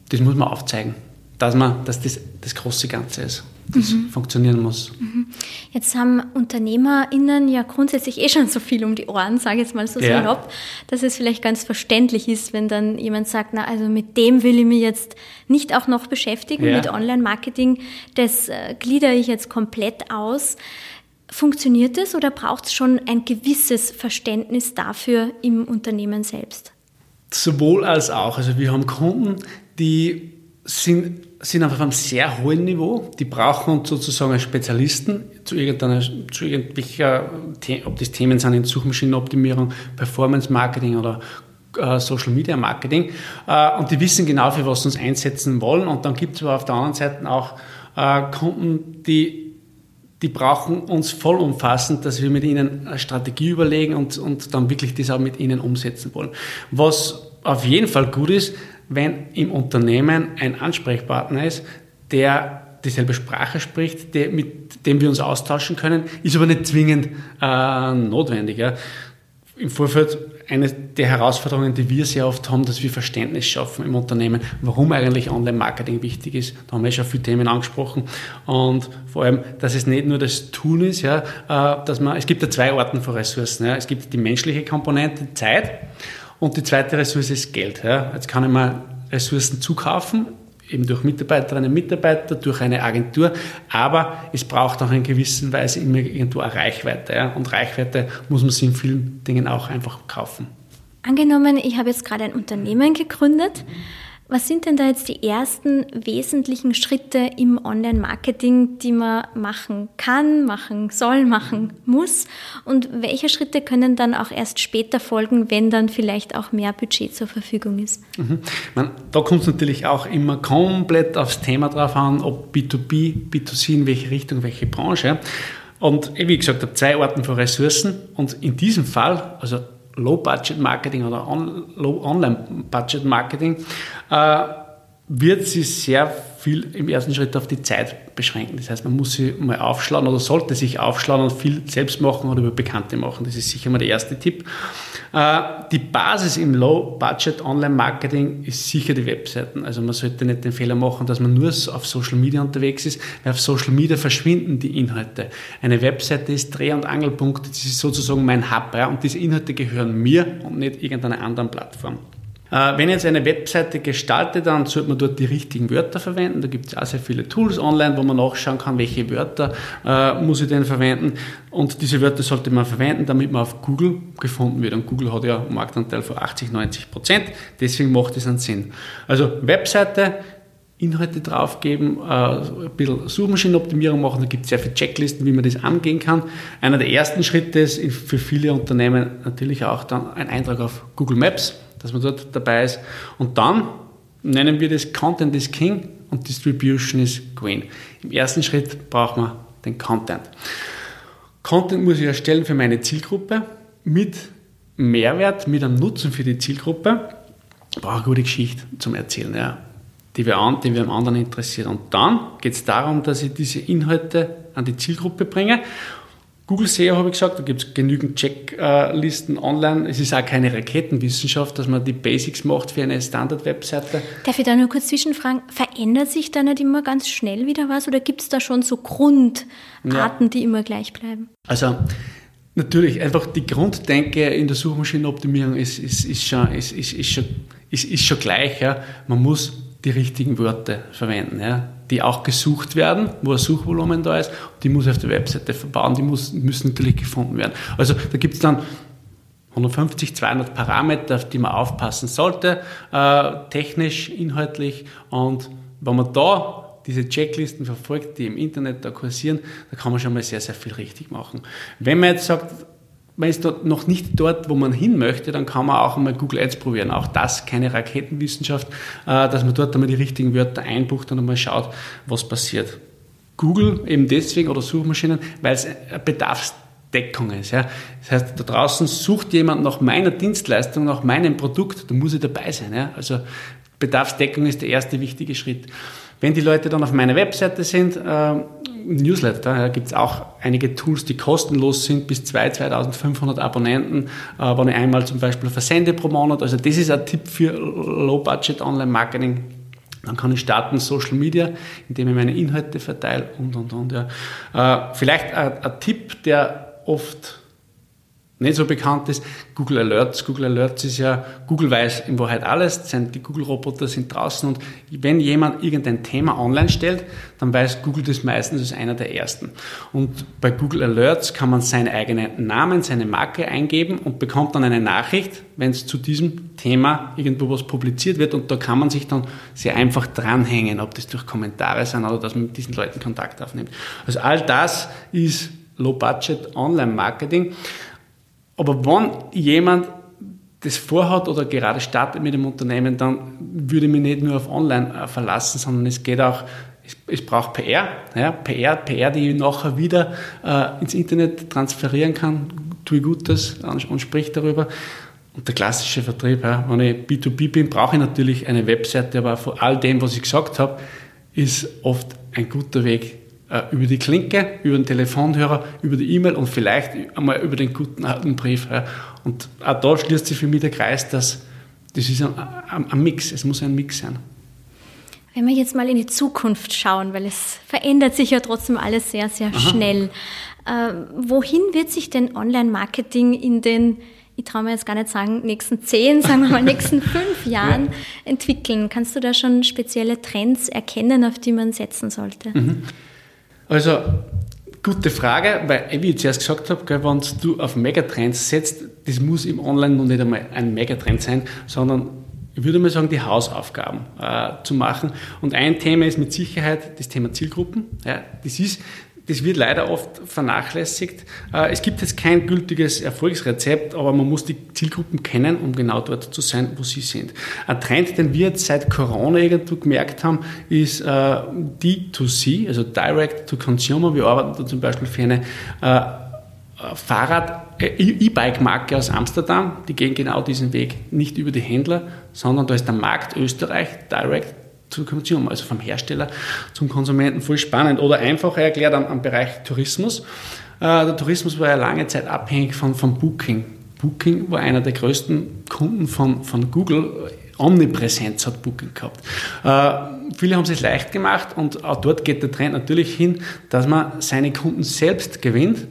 Speaker 3: das muss man aufzeigen, dass, man, dass das das große Ganze ist das mhm. funktionieren muss. Mhm.
Speaker 2: Jetzt haben UnternehmerInnen ja grundsätzlich eh schon so viel um die Ohren, sage ich jetzt mal so ja. salopp, dass es vielleicht ganz verständlich ist, wenn dann jemand sagt, na also mit dem will ich mich jetzt nicht auch noch beschäftigen, ja. mit Online-Marketing, das äh, gliedere ich jetzt komplett aus. Funktioniert es oder braucht es schon ein gewisses Verständnis dafür im Unternehmen selbst?
Speaker 3: Sowohl als auch. Also wir haben Kunden, die sind sind auf einem sehr hohen Niveau. Die brauchen sozusagen als Spezialisten zu irgendeiner, zu irgendwelcher, ob das Themen sind in Suchmaschinenoptimierung, Performance Marketing oder äh, Social Media Marketing. Äh, und die wissen genau, für was sie uns einsetzen wollen. Und dann gibt es aber auf der anderen Seite auch äh, Kunden, die die brauchen uns vollumfassend, dass wir mit ihnen eine Strategie überlegen und, und dann wirklich das auch mit ihnen umsetzen wollen. Was auf jeden Fall gut ist, wenn im Unternehmen ein Ansprechpartner ist, der dieselbe Sprache spricht, der, mit dem wir uns austauschen können, ist aber nicht zwingend äh, notwendig. Ja. Im Vorfeld eine der Herausforderungen, die wir sehr oft haben, dass wir Verständnis schaffen im Unternehmen, warum eigentlich Online-Marketing wichtig ist. Da haben wir schon viele Themen angesprochen. Und vor allem, dass es nicht nur das Tun ist, ja, äh, dass man, es gibt ja zwei Arten von Ressourcen. Ja. Es gibt die menschliche Komponente, Zeit, und die zweite Ressource ist Geld. Ja. Jetzt kann ich mal Ressourcen zukaufen, eben durch Mitarbeiterinnen und Mitarbeiter, durch eine Agentur, aber es braucht auch in gewisser Weise immer irgendwo eine Reichweite. Ja. Und Reichweite muss man sich in vielen Dingen auch einfach kaufen.
Speaker 2: Angenommen, ich habe jetzt gerade ein Unternehmen gegründet. Was sind denn da jetzt die ersten wesentlichen Schritte im Online-Marketing, die man machen kann, machen soll, machen muss? Und welche Schritte können dann auch erst später folgen, wenn dann vielleicht auch mehr Budget zur Verfügung ist?
Speaker 3: Mhm. Man, da kommt es natürlich auch immer komplett aufs Thema drauf an, ob B2B, B2C, in welche Richtung, welche Branche. Und wie gesagt, ich habe zwei Arten von Ressourcen und in diesem Fall, also Low-Budget-Marketing oder on, Low-Online-Budget-Marketing, äh, wird sie sehr viel im ersten Schritt auf die Zeit beschränken. Das heißt, man muss sie mal aufschlagen oder sollte sich aufschlagen und viel selbst machen oder über Bekannte machen. Das ist sicher mal der erste Tipp. Äh, die Basis im Low-Budget-Online-Marketing ist sicher die Webseiten. Also man sollte nicht den Fehler machen, dass man nur auf Social Media unterwegs ist, weil auf Social Media verschwinden die Inhalte. Eine Webseite ist Dreh- und Angelpunkt, das ist sozusagen mein Hub ja, und diese Inhalte gehören mir und nicht irgendeiner anderen Plattform. Äh, wenn jetzt eine Webseite gestalte, dann sollte man dort die richtigen Wörter verwenden. Da gibt es auch sehr viele Tools online, wo man nachschauen kann, welche Wörter äh, muss ich denn verwenden. Und diese Wörter sollte man verwenden, damit man auf Google gefunden wird. Und Google hat ja einen Marktanteil von 80, 90 Prozent. Deswegen macht es einen Sinn. Also Webseite, Inhalte draufgeben, äh, ein bisschen Suchmaschinenoptimierung machen. Da gibt es sehr viele Checklisten, wie man das angehen kann. Einer der ersten Schritte ist für viele Unternehmen natürlich auch dann ein Eintrag auf Google Maps dass man dort dabei ist. Und dann nennen wir das Content is King und Distribution is Queen. Im ersten Schritt braucht man den Content. Content muss ich erstellen für meine Zielgruppe mit Mehrwert, mit einem Nutzen für die Zielgruppe. Ich brauche eine gute Geschichte zum Erzählen, ja, die, wir an, die wir am anderen interessiert. Und dann geht es darum, dass ich diese Inhalte an die Zielgruppe bringe Google SEO habe ich gesagt, da gibt es genügend Checklisten online. Es ist auch keine Raketenwissenschaft, dass man die Basics macht für eine Standard-Webseite.
Speaker 2: Darf ich da nur kurz zwischenfragen? Verändert sich da nicht immer ganz schnell wieder was oder gibt es da schon so Grundarten, ja. die immer gleich bleiben?
Speaker 3: Also natürlich, einfach die Grunddenke in der Suchmaschinenoptimierung ist, ist, ist, schon, ist, ist, ist, schon, ist, ist schon gleich. Ja. Man muss die richtigen Wörter verwenden. Ja die auch gesucht werden, wo ein Suchvolumen da ist, die muss auf der Webseite verbauen, die muss, müssen natürlich gefunden werden. Also da gibt es dann 150, 200 Parameter, auf die man aufpassen sollte, äh, technisch, inhaltlich und wenn man da diese Checklisten verfolgt, die im Internet da kursieren, da kann man schon mal sehr, sehr viel richtig machen. Wenn man jetzt sagt, man ist dort noch nicht dort, wo man hin möchte, dann kann man auch einmal Google Ads probieren. Auch das keine Raketenwissenschaft, äh, dass man dort einmal die richtigen Wörter einbucht und einmal schaut, was passiert. Google eben deswegen oder Suchmaschinen, weil es Bedarfsdeckung ist. Ja. Das heißt, da draußen sucht jemand nach meiner Dienstleistung, nach meinem Produkt, da muss ich dabei sein. Ja. Also Bedarfsdeckung ist der erste wichtige Schritt. Wenn die Leute dann auf meiner Webseite sind, äh, Newsletter, ja, gibt es auch einige Tools, die kostenlos sind, bis 2.000, 2.500 Abonnenten, äh, wenn ich einmal zum Beispiel versende pro Monat. Also das ist ein Tipp für Low-Budget Online-Marketing. Dann kann ich starten Social Media, indem ich meine Inhalte verteile und, und, und. Ja. Äh, vielleicht ein, ein Tipp, der oft nicht so bekannt ist, Google Alerts. Google Alerts ist ja, Google weiß in Wahrheit alles, die Google-Roboter sind draußen und wenn jemand irgendein Thema online stellt, dann weiß Google das meistens als einer der ersten. Und bei Google Alerts kann man seinen eigenen Namen, seine Marke eingeben und bekommt dann eine Nachricht, wenn es zu diesem Thema irgendwo was publiziert wird und da kann man sich dann sehr einfach dranhängen, ob das durch Kommentare sind oder dass man mit diesen Leuten Kontakt aufnimmt. Also all das ist Low-Budget Online-Marketing. Aber wenn jemand das vorhat oder gerade startet mit dem Unternehmen, dann würde ich mich nicht nur auf Online äh, verlassen, sondern es geht auch, es, es braucht PR, ja, PR, PR, die ich nachher wieder äh, ins Internet transferieren kann, tue Gutes und, und sprich darüber. Und der klassische Vertrieb, ja, wenn ich B2B bin, brauche ich natürlich eine Webseite, aber vor all dem, was ich gesagt habe, ist oft ein guter Weg, über die Klinke, über den Telefonhörer, über die E-Mail und vielleicht einmal über den guten alten Brief. Und auch da schließt sich für mich der Kreis, dass das ist ein, ein, ein Mix, es muss ein Mix sein.
Speaker 2: Wenn wir jetzt mal in die Zukunft schauen, weil es verändert sich ja trotzdem alles sehr, sehr Aha. schnell. Äh, wohin wird sich denn Online-Marketing in den, ich traue mir jetzt gar nicht sagen, nächsten zehn, sagen wir mal, nächsten fünf Jahren ja. entwickeln? Kannst du da schon spezielle Trends erkennen, auf die man setzen sollte? Mhm.
Speaker 3: Also, gute Frage, weil, wie ich zuerst gesagt habe, wenn du auf Megatrends setzt, das muss im Online noch nicht einmal ein Megatrend sein, sondern ich würde mal sagen, die Hausaufgaben äh, zu machen. Und ein Thema ist mit Sicherheit das Thema Zielgruppen. Ja, das ist das wird leider oft vernachlässigt. Äh, es gibt jetzt kein gültiges Erfolgsrezept, aber man muss die Zielgruppen kennen, um genau dort zu sein, wo sie sind. Ein Trend, den wir jetzt seit Corona irgendwo gemerkt haben, ist äh, D2C, also Direct to Consumer. Wir arbeiten da zum Beispiel für eine äh, Fahrrad, E-Bike-Marke aus Amsterdam. Die gehen genau diesen Weg, nicht über die Händler, sondern da ist der Markt Österreich, Direct zur Konsumer, also vom Hersteller zum Konsumenten, voll spannend. Oder einfacher erklärt am, am Bereich Tourismus. Äh, der Tourismus war ja lange Zeit abhängig von, von Booking. Booking war einer der größten Kunden von, von Google. Omnipräsenz hat Booking gehabt. Äh, viele haben es leicht gemacht und auch dort geht der Trend natürlich hin, dass man seine Kunden selbst gewinnt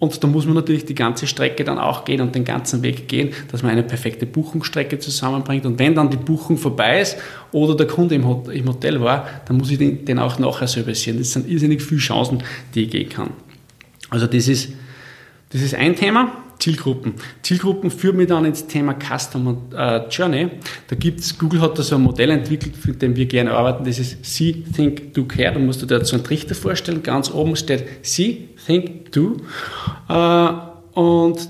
Speaker 3: und da muss man natürlich die ganze Strecke dann auch gehen und den ganzen Weg gehen, dass man eine perfekte Buchungsstrecke zusammenbringt. Und wenn dann die Buchung vorbei ist oder der Kunde im Hotel war, dann muss ich den, auch nachher servicieren. Das sind irrsinnig viele Chancen, die ich gehen kann. Also das ist, das ist ein Thema. Zielgruppen. Zielgruppen führen mich dann ins Thema Customer äh, Journey. Da gibt's, Google hat da so ein Modell entwickelt, mit dem wir gerne arbeiten. Das ist See, Think, Do, Care. Da musst du dir so einen Trichter vorstellen. Ganz oben steht See, Think, Do. Äh, und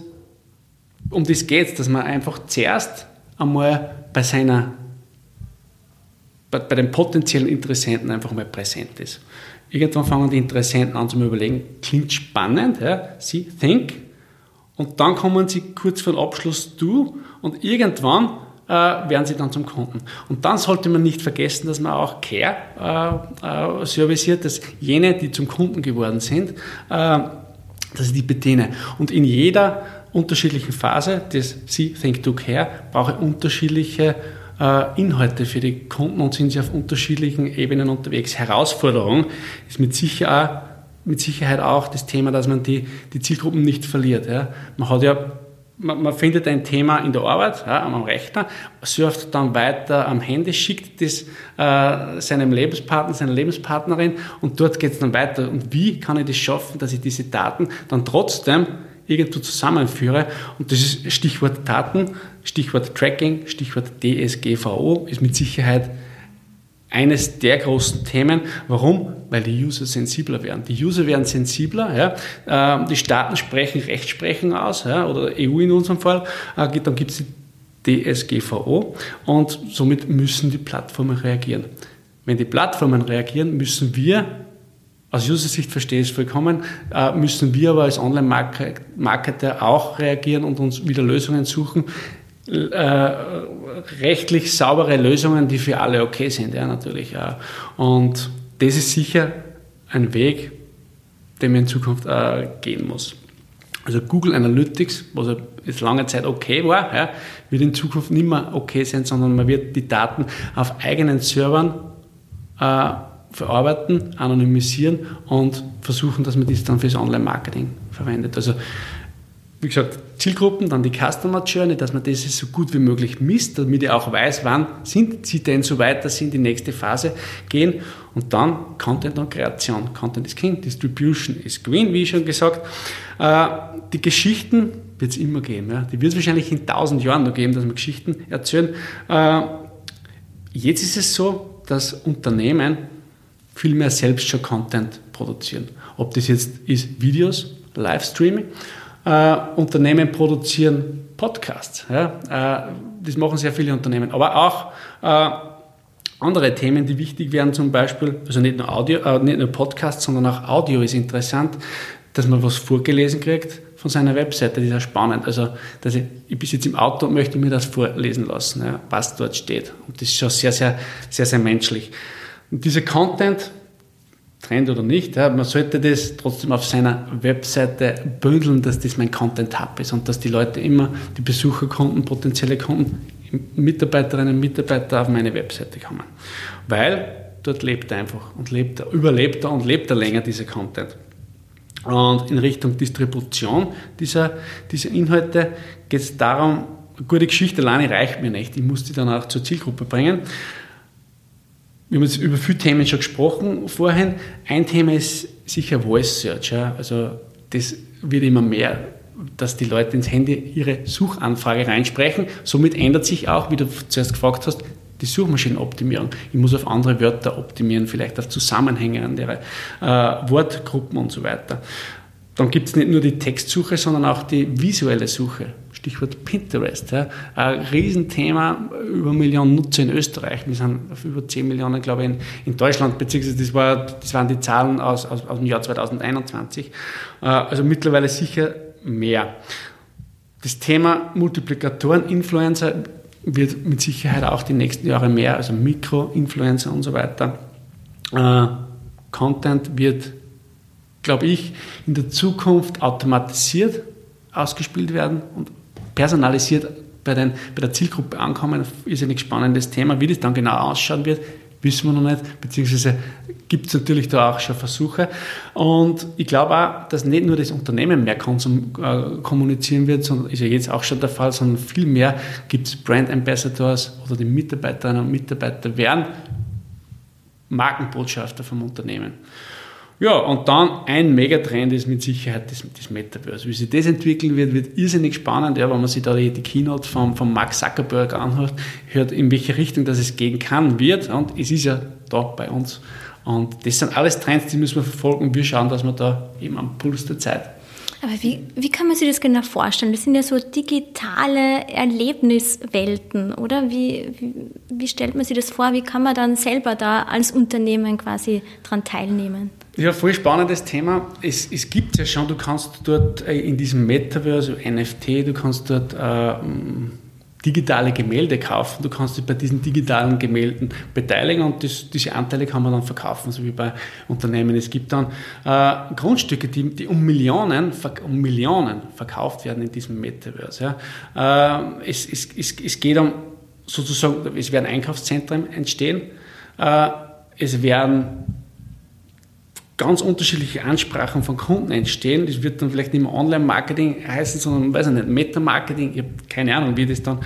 Speaker 3: um das geht dass man einfach zuerst einmal bei seiner bei, den potenziellen Interessenten einfach mal präsent ist. Irgendwann fangen die Interessenten an zu überlegen, klingt spannend, ja? See, think, und dann kommen sie kurz vor dem Abschluss du und irgendwann werden sie dann zum Kunden. Und dann sollte man nicht vergessen, dass man auch Care äh, äh, serviciert, dass jene, die zum Kunden geworden sind, äh, dass ich die bediene. Und in jeder unterschiedlichen Phase des See, Think, Do, Care brauche ich unterschiedliche äh, Inhalte für die Kunden und sind sie auf unterschiedlichen Ebenen unterwegs. Herausforderung ist mit Sicherheit auch mit Sicherheit auch das Thema, dass man die, die Zielgruppen nicht verliert. Ja. Man hat ja man, man findet ein Thema in der Arbeit, ja, am Rechner, surft dann weiter am Handy, schickt das äh, seinem Lebenspartner, seiner Lebenspartnerin und dort geht es dann weiter. Und wie kann ich das schaffen, dass ich diese Daten dann trotzdem irgendwo zusammenführe? Und das ist Stichwort Daten, Stichwort Tracking, Stichwort DSGVO, ist mit Sicherheit eines der großen Themen. Warum? Weil die User sensibler werden. Die User werden sensibler. Ja. Ähm, die Staaten sprechen Rechtsprechung aus, ja, oder EU in unserem Fall. Äh, dann gibt es die DSGVO und somit müssen die Plattformen reagieren. Wenn die Plattformen reagieren, müssen wir aus User-Sicht verstehe ich es vollkommen, äh, müssen wir aber als Online-Marketer auch reagieren und uns wieder Lösungen suchen, äh, rechtlich saubere Lösungen, die für alle okay sind, ja, natürlich. Ja. Und das ist sicher ein Weg, den man in Zukunft äh, gehen muss. Also Google Analytics, was jetzt lange Zeit okay war, ja, wird in Zukunft nicht mehr okay sein, sondern man wird die Daten auf eigenen Servern äh, verarbeiten, anonymisieren und versuchen, dass man das dann fürs Online-Marketing verwendet. Also wie gesagt, Zielgruppen, dann die Customer Journey, dass man das so gut wie möglich misst, damit ich auch weiß, wann sind sie denn so weit, dass sie in die nächste Phase gehen. Und dann Content und Kreation. Content ist King, Distribution ist Queen, wie schon gesagt. Äh, die Geschichten wird es immer geben. Die wird es wahrscheinlich in tausend Jahren noch geben, dass wir Geschichten erzählen. Äh, jetzt ist es so, dass Unternehmen viel mehr selbst schon Content produzieren. Ob das jetzt ist Videos, Livestreaming äh, Unternehmen produzieren Podcasts. Ja? Äh, das machen sehr viele Unternehmen. Aber auch äh, andere Themen, die wichtig wären, zum Beispiel, also nicht nur Audio, äh, nicht nur Podcasts, sondern auch Audio ist interessant, dass man was vorgelesen kriegt von seiner Webseite, das ist ja spannend. Also, dass ich, ich bin jetzt im Auto und möchte mir das vorlesen lassen, ja, was dort steht. Und das ist schon sehr, sehr, sehr, sehr menschlich. Und dieser Content, Trend oder nicht, ja, man sollte das trotzdem auf seiner Webseite bündeln, dass das mein Content Hub ist und dass die Leute immer, die Besucherkunden, potenzielle Kunden, Mitarbeiterinnen und Mitarbeiter auf meine Webseite kommen. Weil dort lebt er einfach und lebt er, überlebt er und lebt er länger, dieser Content. Und in Richtung Distribution dieser, dieser Inhalte geht es darum, eine gute Geschichte alleine reicht mir nicht. Ich muss die dann auch zur Zielgruppe bringen wir haben jetzt über viele Themen schon gesprochen vorhin. Ein Thema ist sicher Voice Search. Ja. Also das wird immer mehr, dass die Leute ins Handy ihre Suchanfrage reinsprechen. Somit ändert sich auch, wie du zuerst gefragt hast, die Suchmaschinenoptimierung. Ich muss auf andere Wörter optimieren, vielleicht auf Zusammenhänge, andere äh, Wortgruppen und so weiter. Dann gibt es nicht nur die Textsuche, sondern auch die visuelle Suche. Stichwort Pinterest. Ja. Ein Riesenthema, über Millionen Nutzer in Österreich. Wir sind auf über 10 Millionen, glaube ich, in, in Deutschland, beziehungsweise das, war, das waren die Zahlen aus, aus, aus dem Jahr 2021. Äh, also mittlerweile sicher mehr. Das Thema Multiplikatoren, Influencer, wird mit Sicherheit auch die nächsten Jahre mehr, also Mikro-Influencer und so weiter. Äh, Content wird, glaube ich, in der Zukunft automatisiert ausgespielt werden und personalisiert bei, den, bei der Zielgruppe ankommen. Ist ein spannendes Thema. Wie das dann genau ausschauen wird, wissen wir noch nicht, beziehungsweise gibt es natürlich da auch schon Versuche. Und ich glaube auch, dass nicht nur das Unternehmen mehr konsum, äh, kommunizieren wird, sondern ist ja jetzt auch schon der Fall, sondern viel gibt es Brand Ambassadors oder die Mitarbeiterinnen und Mitarbeiter werden Markenbotschafter vom Unternehmen. Ja, und dann ein Megatrend ist mit Sicherheit das, das Metaverse. Wie sich das entwickeln wird, wird irrsinnig spannend, ja, wenn man sich da die, die Keynote von, von Mark Zuckerberg anhört, hört, in welche Richtung das es gehen kann, wird. Und es ist ja da bei uns. Und das sind alles Trends, die müssen wir verfolgen wir schauen, dass wir da eben am Puls der Zeit
Speaker 2: aber wie, wie kann man sich das genau vorstellen? Das sind ja so digitale Erlebniswelten, oder? Wie, wie, wie, stellt man sich das vor? Wie kann man dann selber da als Unternehmen quasi daran teilnehmen?
Speaker 3: Ja, voll spannendes Thema. Es, es gibt ja schon, du kannst dort äh, in diesem Metaverse, also NFT, du kannst dort äh, digitale Gemälde kaufen. Du kannst dich bei diesen digitalen Gemälden beteiligen und das, diese Anteile kann man dann verkaufen, so wie bei Unternehmen. Es gibt dann äh, Grundstücke, die, die, um, Millionen, um Millionen verkauft werden in diesem Metaverse. Ja. Äh, es, es, es, es geht um sozusagen, es werden Einkaufszentren entstehen. Äh, es werden ganz unterschiedliche Ansprachen von Kunden entstehen. Das wird dann vielleicht nicht mehr Online-Marketing heißen, sondern, weiß ich nicht, Meta-Marketing. Ich habe keine Ahnung, wie das dann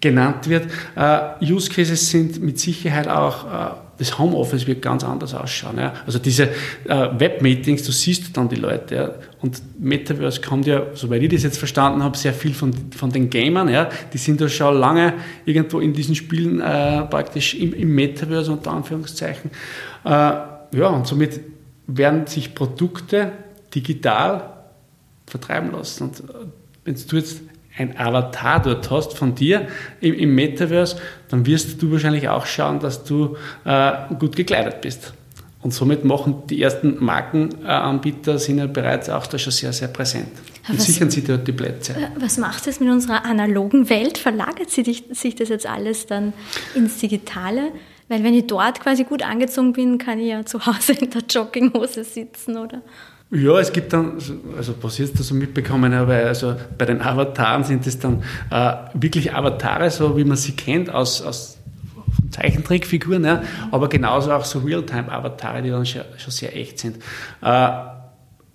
Speaker 3: genannt wird. Uh, Use Cases sind mit Sicherheit auch, uh, das Homeoffice wird ganz anders ausschauen. Ja. Also diese uh, Web-Meetings, du siehst dann die Leute. Ja. Und Metaverse kommt ja, soweit ich das jetzt verstanden habe, sehr viel von, von den Gamern. Ja. Die sind ja schon lange irgendwo in diesen Spielen praktisch im, im, Metaverse unter Anführungszeichen. ja, und somit werden sich Produkte digital vertreiben lassen. Und äh, wenn du jetzt ein Avatar dort hast von dir im, im Metaverse, dann wirst du wahrscheinlich auch schauen, dass du äh, gut gekleidet bist. Und somit machen die ersten Markenanbieter sind ja bereits auch da schon sehr, sehr präsent. Und was, sichern sie dort die Plätze. Äh,
Speaker 2: was macht es mit unserer analogen Welt? Verlagert sich, sich das jetzt alles dann ins Digitale? Weil wenn ich dort quasi gut angezogen bin, kann ich ja zu Hause in der Jogginghose sitzen, oder?
Speaker 3: Ja, es gibt dann, also ich jetzt so mitbekommen habe, also bei den Avataren sind es dann äh, wirklich Avatare, so wie man sie kennt aus, aus Zeichentrickfiguren, ja, aber genauso auch so Realtime-Avatare, die dann schon, schon, sehr echt sind. Äh,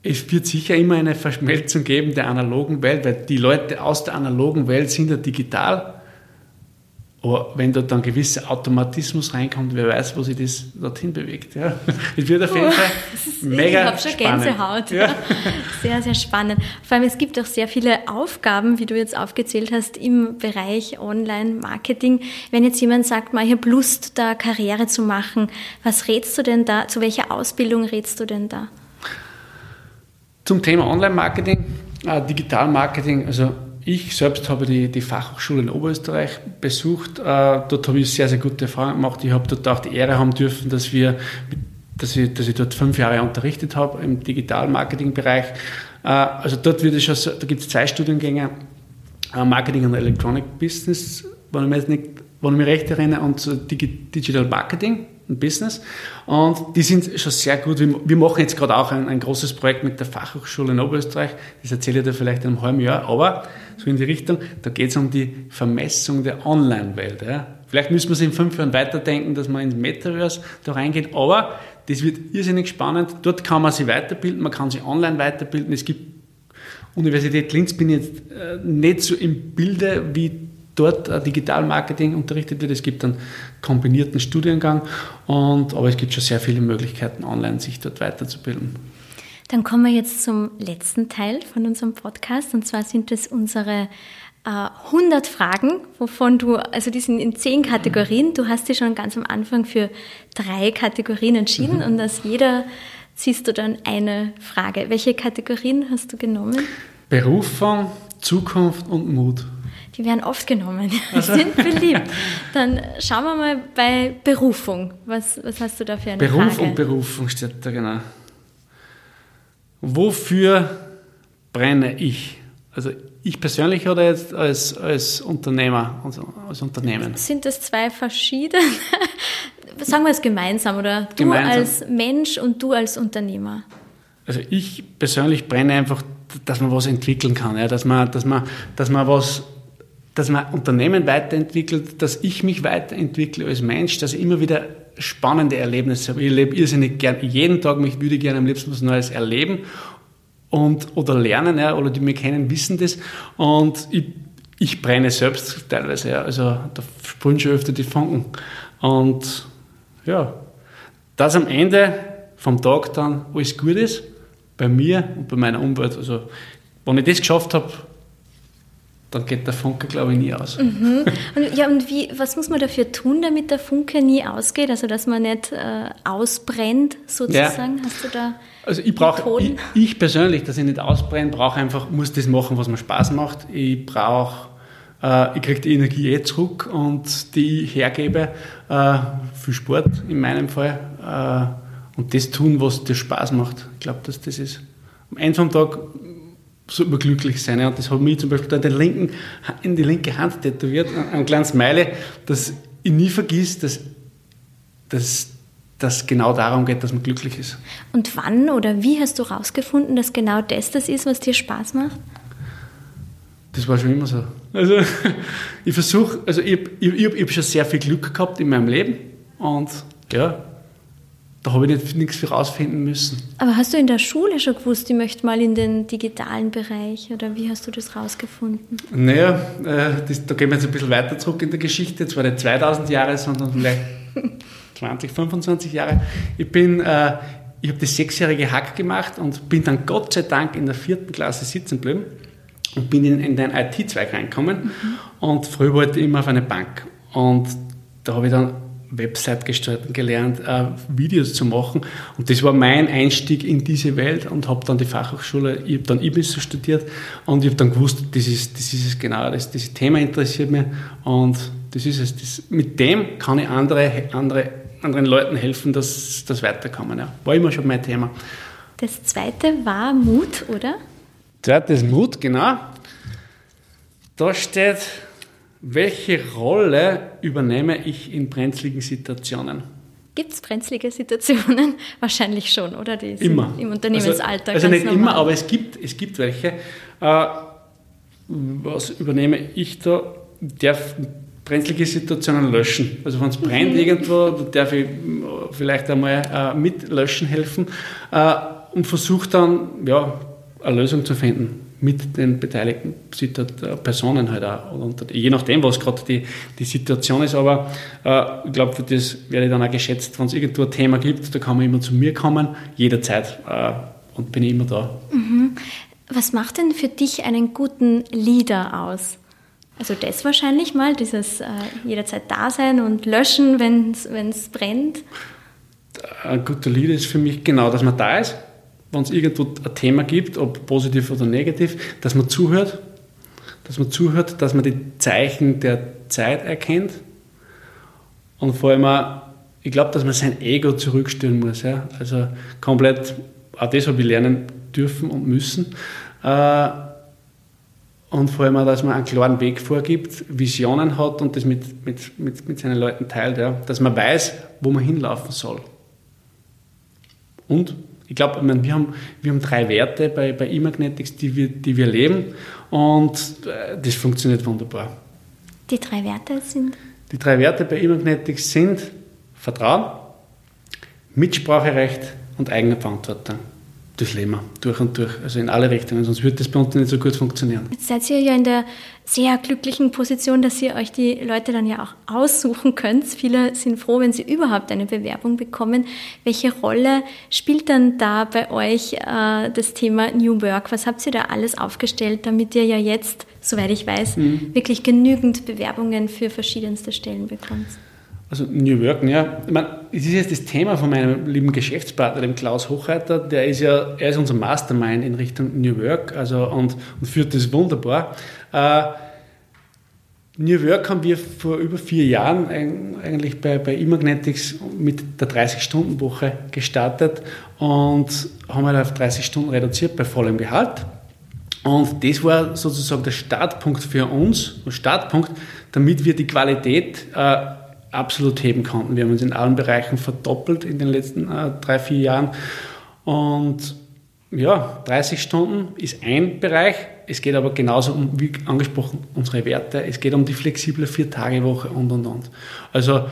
Speaker 3: es wird sicher immer eine Verschmelzung geben der analogen Welt, weil die Leute aus der analogen Welt sind ja digital aber wenn da dann gewisser Automatismus reinkommt, wer weiß, wo sich das dorthin bewegt. Ja. Es wird auf jeden Fall mega
Speaker 2: Ich habe schon Gänsehaut. Ja. Sehr, sehr spannend. Vor allem, es gibt auch sehr viele Aufgaben, wie du jetzt aufgezählt hast, im Bereich Online-Marketing. Wenn jetzt jemand sagt, mal, ich habe Lust, da Karriere zu machen, was rätst du denn da? Zu welcher Ausbildung rätst du denn da?
Speaker 3: Zum Thema Online-Marketing, äh, Digital-Marketing, also ich selbst habe die, die Fachhochschule in Oberösterreich besucht. Äh, dort habe ich sehr, sehr gute Erfahrungen gemacht. Ich habe dort auch die Ehre haben dürfen, dass, wir, dass, ich, dass ich dort fünf Jahre unterrichtet habe im Digital-Marketing-Bereich. Äh, also dort wird es schon, da gibt es zwei Studiengänge, äh, Marketing und Electronic Business, wenn ich mich, nicht, wenn ich mich recht erinnere, und Digital Marketing und Business. Und die sind schon sehr gut. Wir machen jetzt gerade auch ein, ein, großes Projekt mit der Fachhochschule in Oberösterreich. Das erzähle ich dir vielleicht in einem halben Jahr. Aber so in die Richtung, da geht es um die Vermessung der Online-Welt. Ja. Vielleicht müssen wir es in fünf Jahren weiterdenken, dass man ins Metaverse da reingeht. Aber das wird irrsinnig spannend. Dort kann man sich weiterbilden, man kann sich online weiterbilden. Es gibt Universität Linz bin jetzt äh, nicht so im Bilde, wie dort Digitalmarketing unterrichtet wird. Es gibt einen kombinierten Studiengang, und, aber es gibt schon sehr viele Möglichkeiten, online sich dort weiterzubilden.
Speaker 2: Dann kommen wir jetzt zum letzten Teil von unserem Podcast, und zwar sind es unsere 100 äh, Fragen, wovon du, also die sind in zehn Kategorien. Du hast dich schon ganz am Anfang für drei Kategorien entschieden mhm. und aus jeder ziehst du dann eine Frage. Welche Kategorien hast du genommen?
Speaker 3: Berufung, Zukunft und Mut.
Speaker 2: Die werden oft genommen. Also. Sind beliebt. Dann schauen wir mal bei Berufung. Was, was hast du da für eine
Speaker 3: Beruf
Speaker 2: Frage?
Speaker 3: und Berufung steht da genau. Wofür brenne ich? Also ich persönlich oder jetzt als, als Unternehmer, also als Unternehmen?
Speaker 2: Sind das zwei verschiedene? Sagen wir es gemeinsam oder du
Speaker 3: Gemeinsam.
Speaker 2: als Mensch und du als Unternehmer?
Speaker 3: Also ich persönlich brenne einfach, dass man was entwickeln kann, ja, dass man, dass man, dass man was, dass man Unternehmen weiterentwickelt, dass ich mich weiterentwickle als Mensch, dass ich immer wieder spannende Erlebnisse habe. Ich lebe irrsinnig gern, jeden Tag, ich würde gerne am liebsten was Neues erleben und, oder lernen, ja, oder die mich kennen, wissen das. Und ich, ich brenne selbst teilweise, ja, also da sprühen schon öfter die Funken. Und ja, dass am Ende vom Tag dann alles gut ist, bei mir und bei meiner Umwelt. Also, wenn ich das geschafft habe, dann geht der Funke, glaube ich, nie aus.
Speaker 2: Mhm. Und, ja, und wie, was muss man dafür tun, damit der Funke nie ausgeht? Also, dass man nicht äh, ausbrennt, sozusagen?
Speaker 3: Ja.
Speaker 2: Hast du da
Speaker 3: Also, ich brauche, ich, ich, persönlich, dass ich nicht ausbrenne, brauche einfach, muss das machen, was mir Spaß macht. Ich brauche, äh, ich kriege die Energie eh zurück und die ich hergebe äh, für Sport in meinem Fall äh, und das tun, was dir Spaß macht. Ich glaube, dass das ist. Am Ende vom Tag sollte man glücklich sein. Ja. Und das hat mich zum Beispiel den linken, in die linke Hand tätowiert, ein kleines Meile, dass ich nie vergiss, dass, dass dass genau darum geht, dass man glücklich ist.
Speaker 2: Und wann oder wie hast du herausgefunden, dass genau das das ist, was dir Spaß macht?
Speaker 3: Das war schon immer so. Also ich versuche, also ich, ich, ich, ich habe schon sehr viel Glück gehabt in meinem Leben und ja, da habe ich nicht, nichts für rausfinden müssen.
Speaker 2: Aber hast du in der Schule schon gewusst, ich möchte mal in den digitalen Bereich oder wie hast du das rausgefunden?
Speaker 3: Naja, äh, das, da gehen wir jetzt ein bisschen weiter zurück in der Geschichte, zwar nicht 2000 Jahre, sondern vielleicht 20, 25 Jahre. Ich bin, äh, ich habe das sechsjährige Hack gemacht und bin dann Gott sei Dank in der vierten Klasse sitzen geblieben und bin in, in den IT-Zweig reingekommen. Mhm. Und früher wollte ich immer auf eine Bank. Und da habe ich dann Website gestalten gelernt, äh, Videos zu machen. Und das war mein Einstieg in diese Welt und habe dann die Fachhochschule, ich habe dann IBIS studiert und ich habe dann gewusst, das ist, das ist es genau, das, dieses Thema interessiert mich und das ist es. Das, mit dem kann ich andere, andere, anderen Leuten helfen, dass das weiterkommen. Ja. War immer schon mein Thema.
Speaker 2: Das zweite war Mut, oder?
Speaker 3: Zweites Mut, genau. Da steht, welche Rolle übernehme ich in brenzligen Situationen?
Speaker 2: Gibt es brenzlige Situationen? Wahrscheinlich schon, oder? Die
Speaker 3: immer.
Speaker 2: Im Unternehmensalltag.
Speaker 3: Also, also nicht normal. immer, aber es gibt, es gibt welche. Äh, was übernehme ich da? Darf brenzlige Situationen löschen. Also wenn es brennt mhm. irgendwo, darf ich vielleicht einmal äh, mit löschen helfen äh, und versuche dann ja, eine Lösung zu finden mit den beteiligten Personen halt auch. Und je nachdem, was gerade die, die Situation ist. Aber äh, ich glaube, für das werde ich dann auch geschätzt, wenn es irgendwo ein Thema gibt, da kann man immer zu mir kommen, jederzeit. Äh, und bin ich immer da.
Speaker 2: Mhm. Was macht denn für dich einen guten Leader aus? Also das wahrscheinlich mal, dieses äh, jederzeit da sein und löschen, wenn es brennt.
Speaker 3: Ein guter Leader ist für mich genau, dass man da ist wenn es irgendwo ein Thema gibt, ob positiv oder negativ, dass man zuhört, dass man zuhört, dass man die Zeichen der Zeit erkennt und vor allem auch, ich glaube, dass man sein Ego zurückstellen muss. Ja? Also komplett, auch das habe ich lernen dürfen und müssen. Äh, und vor allem auch, dass man einen klaren Weg vorgibt, Visionen hat und das mit, mit, mit, mit seinen Leuten teilt. Ja? Dass man weiß, wo man hinlaufen soll. Und ich glaube, wir haben, wir haben drei Werte bei, bei E-Magnetics, die wir, die wir leben und äh, das funktioniert wunderbar.
Speaker 2: Die drei Werte sind?
Speaker 3: Die drei Werte bei E-Magnetics sind Vertrauen, Mitspracherecht und eigene Verantwortung das leben durch und durch, also in alle Richtungen, sonst würde das bei uns nicht so gut funktionieren.
Speaker 2: Jetzt seid ihr ja in der sehr glücklichen Position, dass ihr euch die Leute dann ja auch aussuchen könnt. Viele sind froh, wenn sie überhaupt eine Bewerbung bekommen. Welche Rolle spielt dann da bei euch äh, das Thema New Work? Was habt ihr da alles aufgestellt, damit ihr ja jetzt, soweit ich weiß, mhm. wirklich genügend Bewerbungen für verschiedenste Stellen bekommt?
Speaker 3: Also New Work, ja. Ich meine, es ist jetzt das Thema von meinem lieben Geschäftspartner, dem Klaus Hochreiter, der ist ja, er ist unser Mastermind in Richtung New Work, also und, und führt das wunderbar. Äh, New Work haben wir vor über vier Jahren eigentlich bei, bei Imagnetics mit der 30-Stunden-Woche gestartet und haben halt auf 30 Stunden reduziert bei vollem Gehalt. Und das war sozusagen der Startpunkt für uns, der Startpunkt, damit wir die Qualität äh, absolut heben konnten. Wir haben uns in allen Bereichen verdoppelt in den letzten äh, drei, vier Jahren. Und ja, 30 Stunden ist ein Bereich. Es geht aber genauso um, wie angesprochen, unsere Werte. Es geht um die flexible Vier-Tage-Woche und, und, und. Also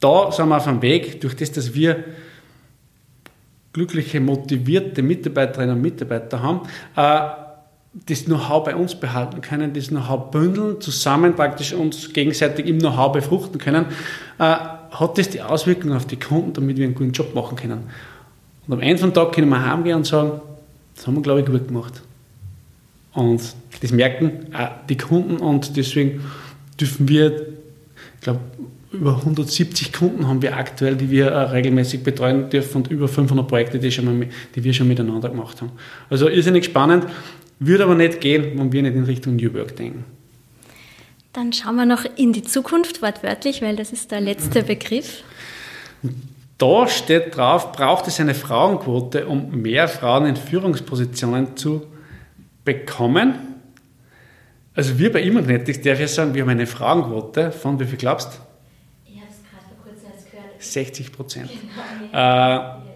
Speaker 3: da sind wir auf dem Weg, durch das, dass wir glückliche, motivierte Mitarbeiterinnen und Mitarbeiter haben, äh, das Know-how bei uns behalten können, das Know-how bündeln, zusammen praktisch uns gegenseitig im Know-how befruchten können, äh, hat das die Auswirkungen auf die Kunden, damit wir einen guten Job machen können. Und am Ende vom Tag können wir heimgehen und sagen, das haben wir, glaube ich, gut gemacht. Und das merken auch die Kunden und deswegen dürfen wir, ich glaube, über 170 Kunden haben wir aktuell, die wir äh, regelmäßig betreuen dürfen und über 500 Projekte, die, schon mal, die wir schon miteinander gemacht haben. Also irrsinnig spannend, würde aber nicht gehen, wenn wir nicht in Richtung New Work denken.
Speaker 2: Dann schauen wir noch in die Zukunft, wortwörtlich, weil das ist der letzte Begriff.
Speaker 3: Da steht drauf, braucht es eine Frauenquote, um mehr Frauen in Führungspositionen zu bekommen. Also wir bei Immagnetics, darf ich sagen, wir haben eine Frauenquote von, wie viel glaubst du? 60 Prozent. Genau. Äh,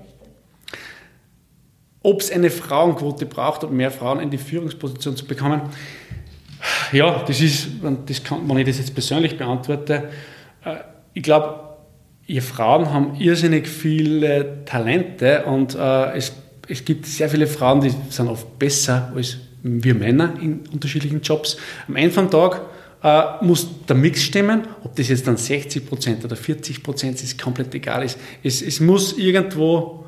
Speaker 3: ob es eine Frauenquote braucht, um mehr Frauen in die Führungsposition zu bekommen, ja, das ist, das kann, wenn ich das jetzt persönlich beantworte, äh, ich glaube, ihr Frauen haben irrsinnig viele Talente und äh, es, es gibt sehr viele Frauen, die sind oft besser als wir Männer in unterschiedlichen Jobs. Am Ende vom Tag äh, muss der Mix stimmen. Ob das jetzt dann 60 Prozent oder 40 Prozent ist, komplett egal. Es, es, es muss irgendwo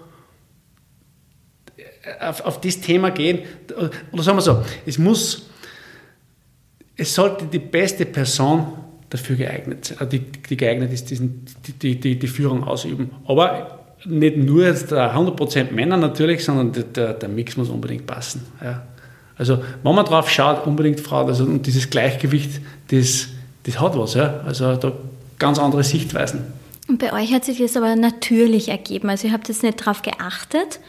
Speaker 3: auf, auf das Thema gehen. Oder sagen wir so, es muss, es sollte die beste Person dafür geeignet sein, äh, die, die geeignet ist, diesen, die, die, die Führung ausüben. Aber nicht nur jetzt 100% Männer natürlich, sondern der, der Mix muss unbedingt passen. Ja. Also wenn man drauf schaut, unbedingt Frauen, also, und dieses Gleichgewicht, das, das hat was. Ja? Also da ganz andere Sichtweisen.
Speaker 2: Und bei euch hat sich das aber natürlich ergeben. Also ihr habt jetzt nicht darauf geachtet,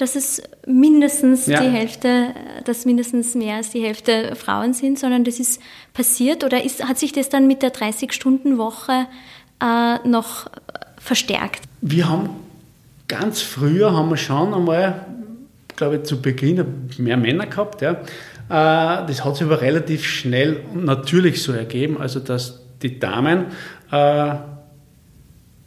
Speaker 2: dass es mindestens ja. die Hälfte, dass mindestens mehr als die Hälfte Frauen sind, sondern das ist passiert oder ist, hat sich das dann mit der 30-Stunden-Woche äh, noch verstärkt?
Speaker 3: Wir haben ganz früher haben wir schon einmal glaube ich, zu Beginn mehr Männer gehabt. Ja. Äh, das hat sich aber relativ schnell und natürlich so ergeben, also dass die Damen äh,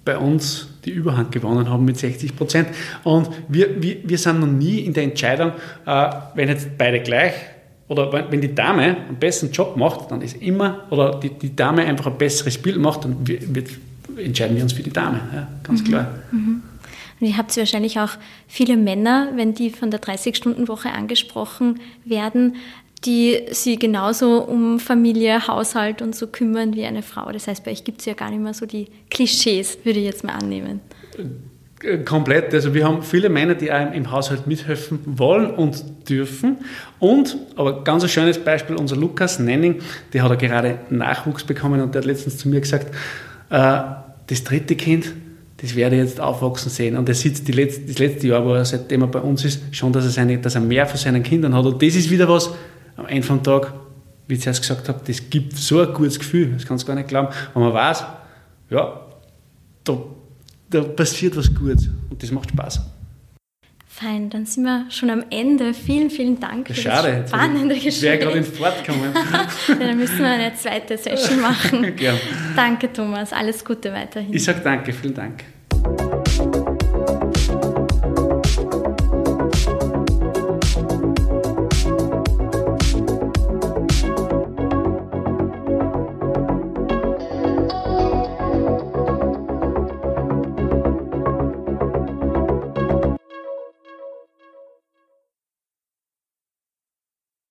Speaker 3: bei uns die Überhand gewonnen haben mit 60 Prozent. Und wir, wir, wir sind noch nie in der Entscheidung, äh, wenn jetzt beide gleich oder wenn die Dame einen besseren Job macht, dann ist immer, oder die, die Dame einfach ein besseres Bild macht, dann wird, entscheiden wir uns für die Dame, ja, ganz mhm. klar. Mhm.
Speaker 2: Und ihr habt wahrscheinlich auch viele Männer, wenn die von der 30-Stunden-Woche angesprochen werden, die sich genauso um Familie, Haushalt und so kümmern wie eine Frau. Das heißt, bei euch gibt es ja gar nicht mehr so die Klischees, würde ich jetzt mal annehmen.
Speaker 3: Äh, komplett. Also wir haben viele Männer, die einem im Haushalt mithelfen wollen und dürfen. Und, aber ganz ein schönes Beispiel, unser Lukas Nenning, der hat ja gerade Nachwuchs bekommen und der hat letztens zu mir gesagt, äh, das dritte Kind, das werde ich jetzt aufwachsen sehen. Und er sitzt letzte, das letzte Jahr, wo er seitdem er bei uns ist, schon, dass er, seine, dass er mehr von seinen Kindern hat. Und das ist wieder was, am Ende vom Tag, wie ich zuerst gesagt habe, das gibt so ein gutes Gefühl, das kannst du gar nicht glauben. Und man weiß, ja, da, da passiert was Gutes und das macht Spaß.
Speaker 2: Fein, dann sind wir schon am Ende. Vielen, vielen Dank
Speaker 3: für Schade, das spannende Gespräch. Wäre gerade in Fort gekommen.
Speaker 2: dann müssen wir eine zweite Session machen. Danke, Thomas. Alles Gute weiterhin.
Speaker 3: Ich sage danke, vielen Dank.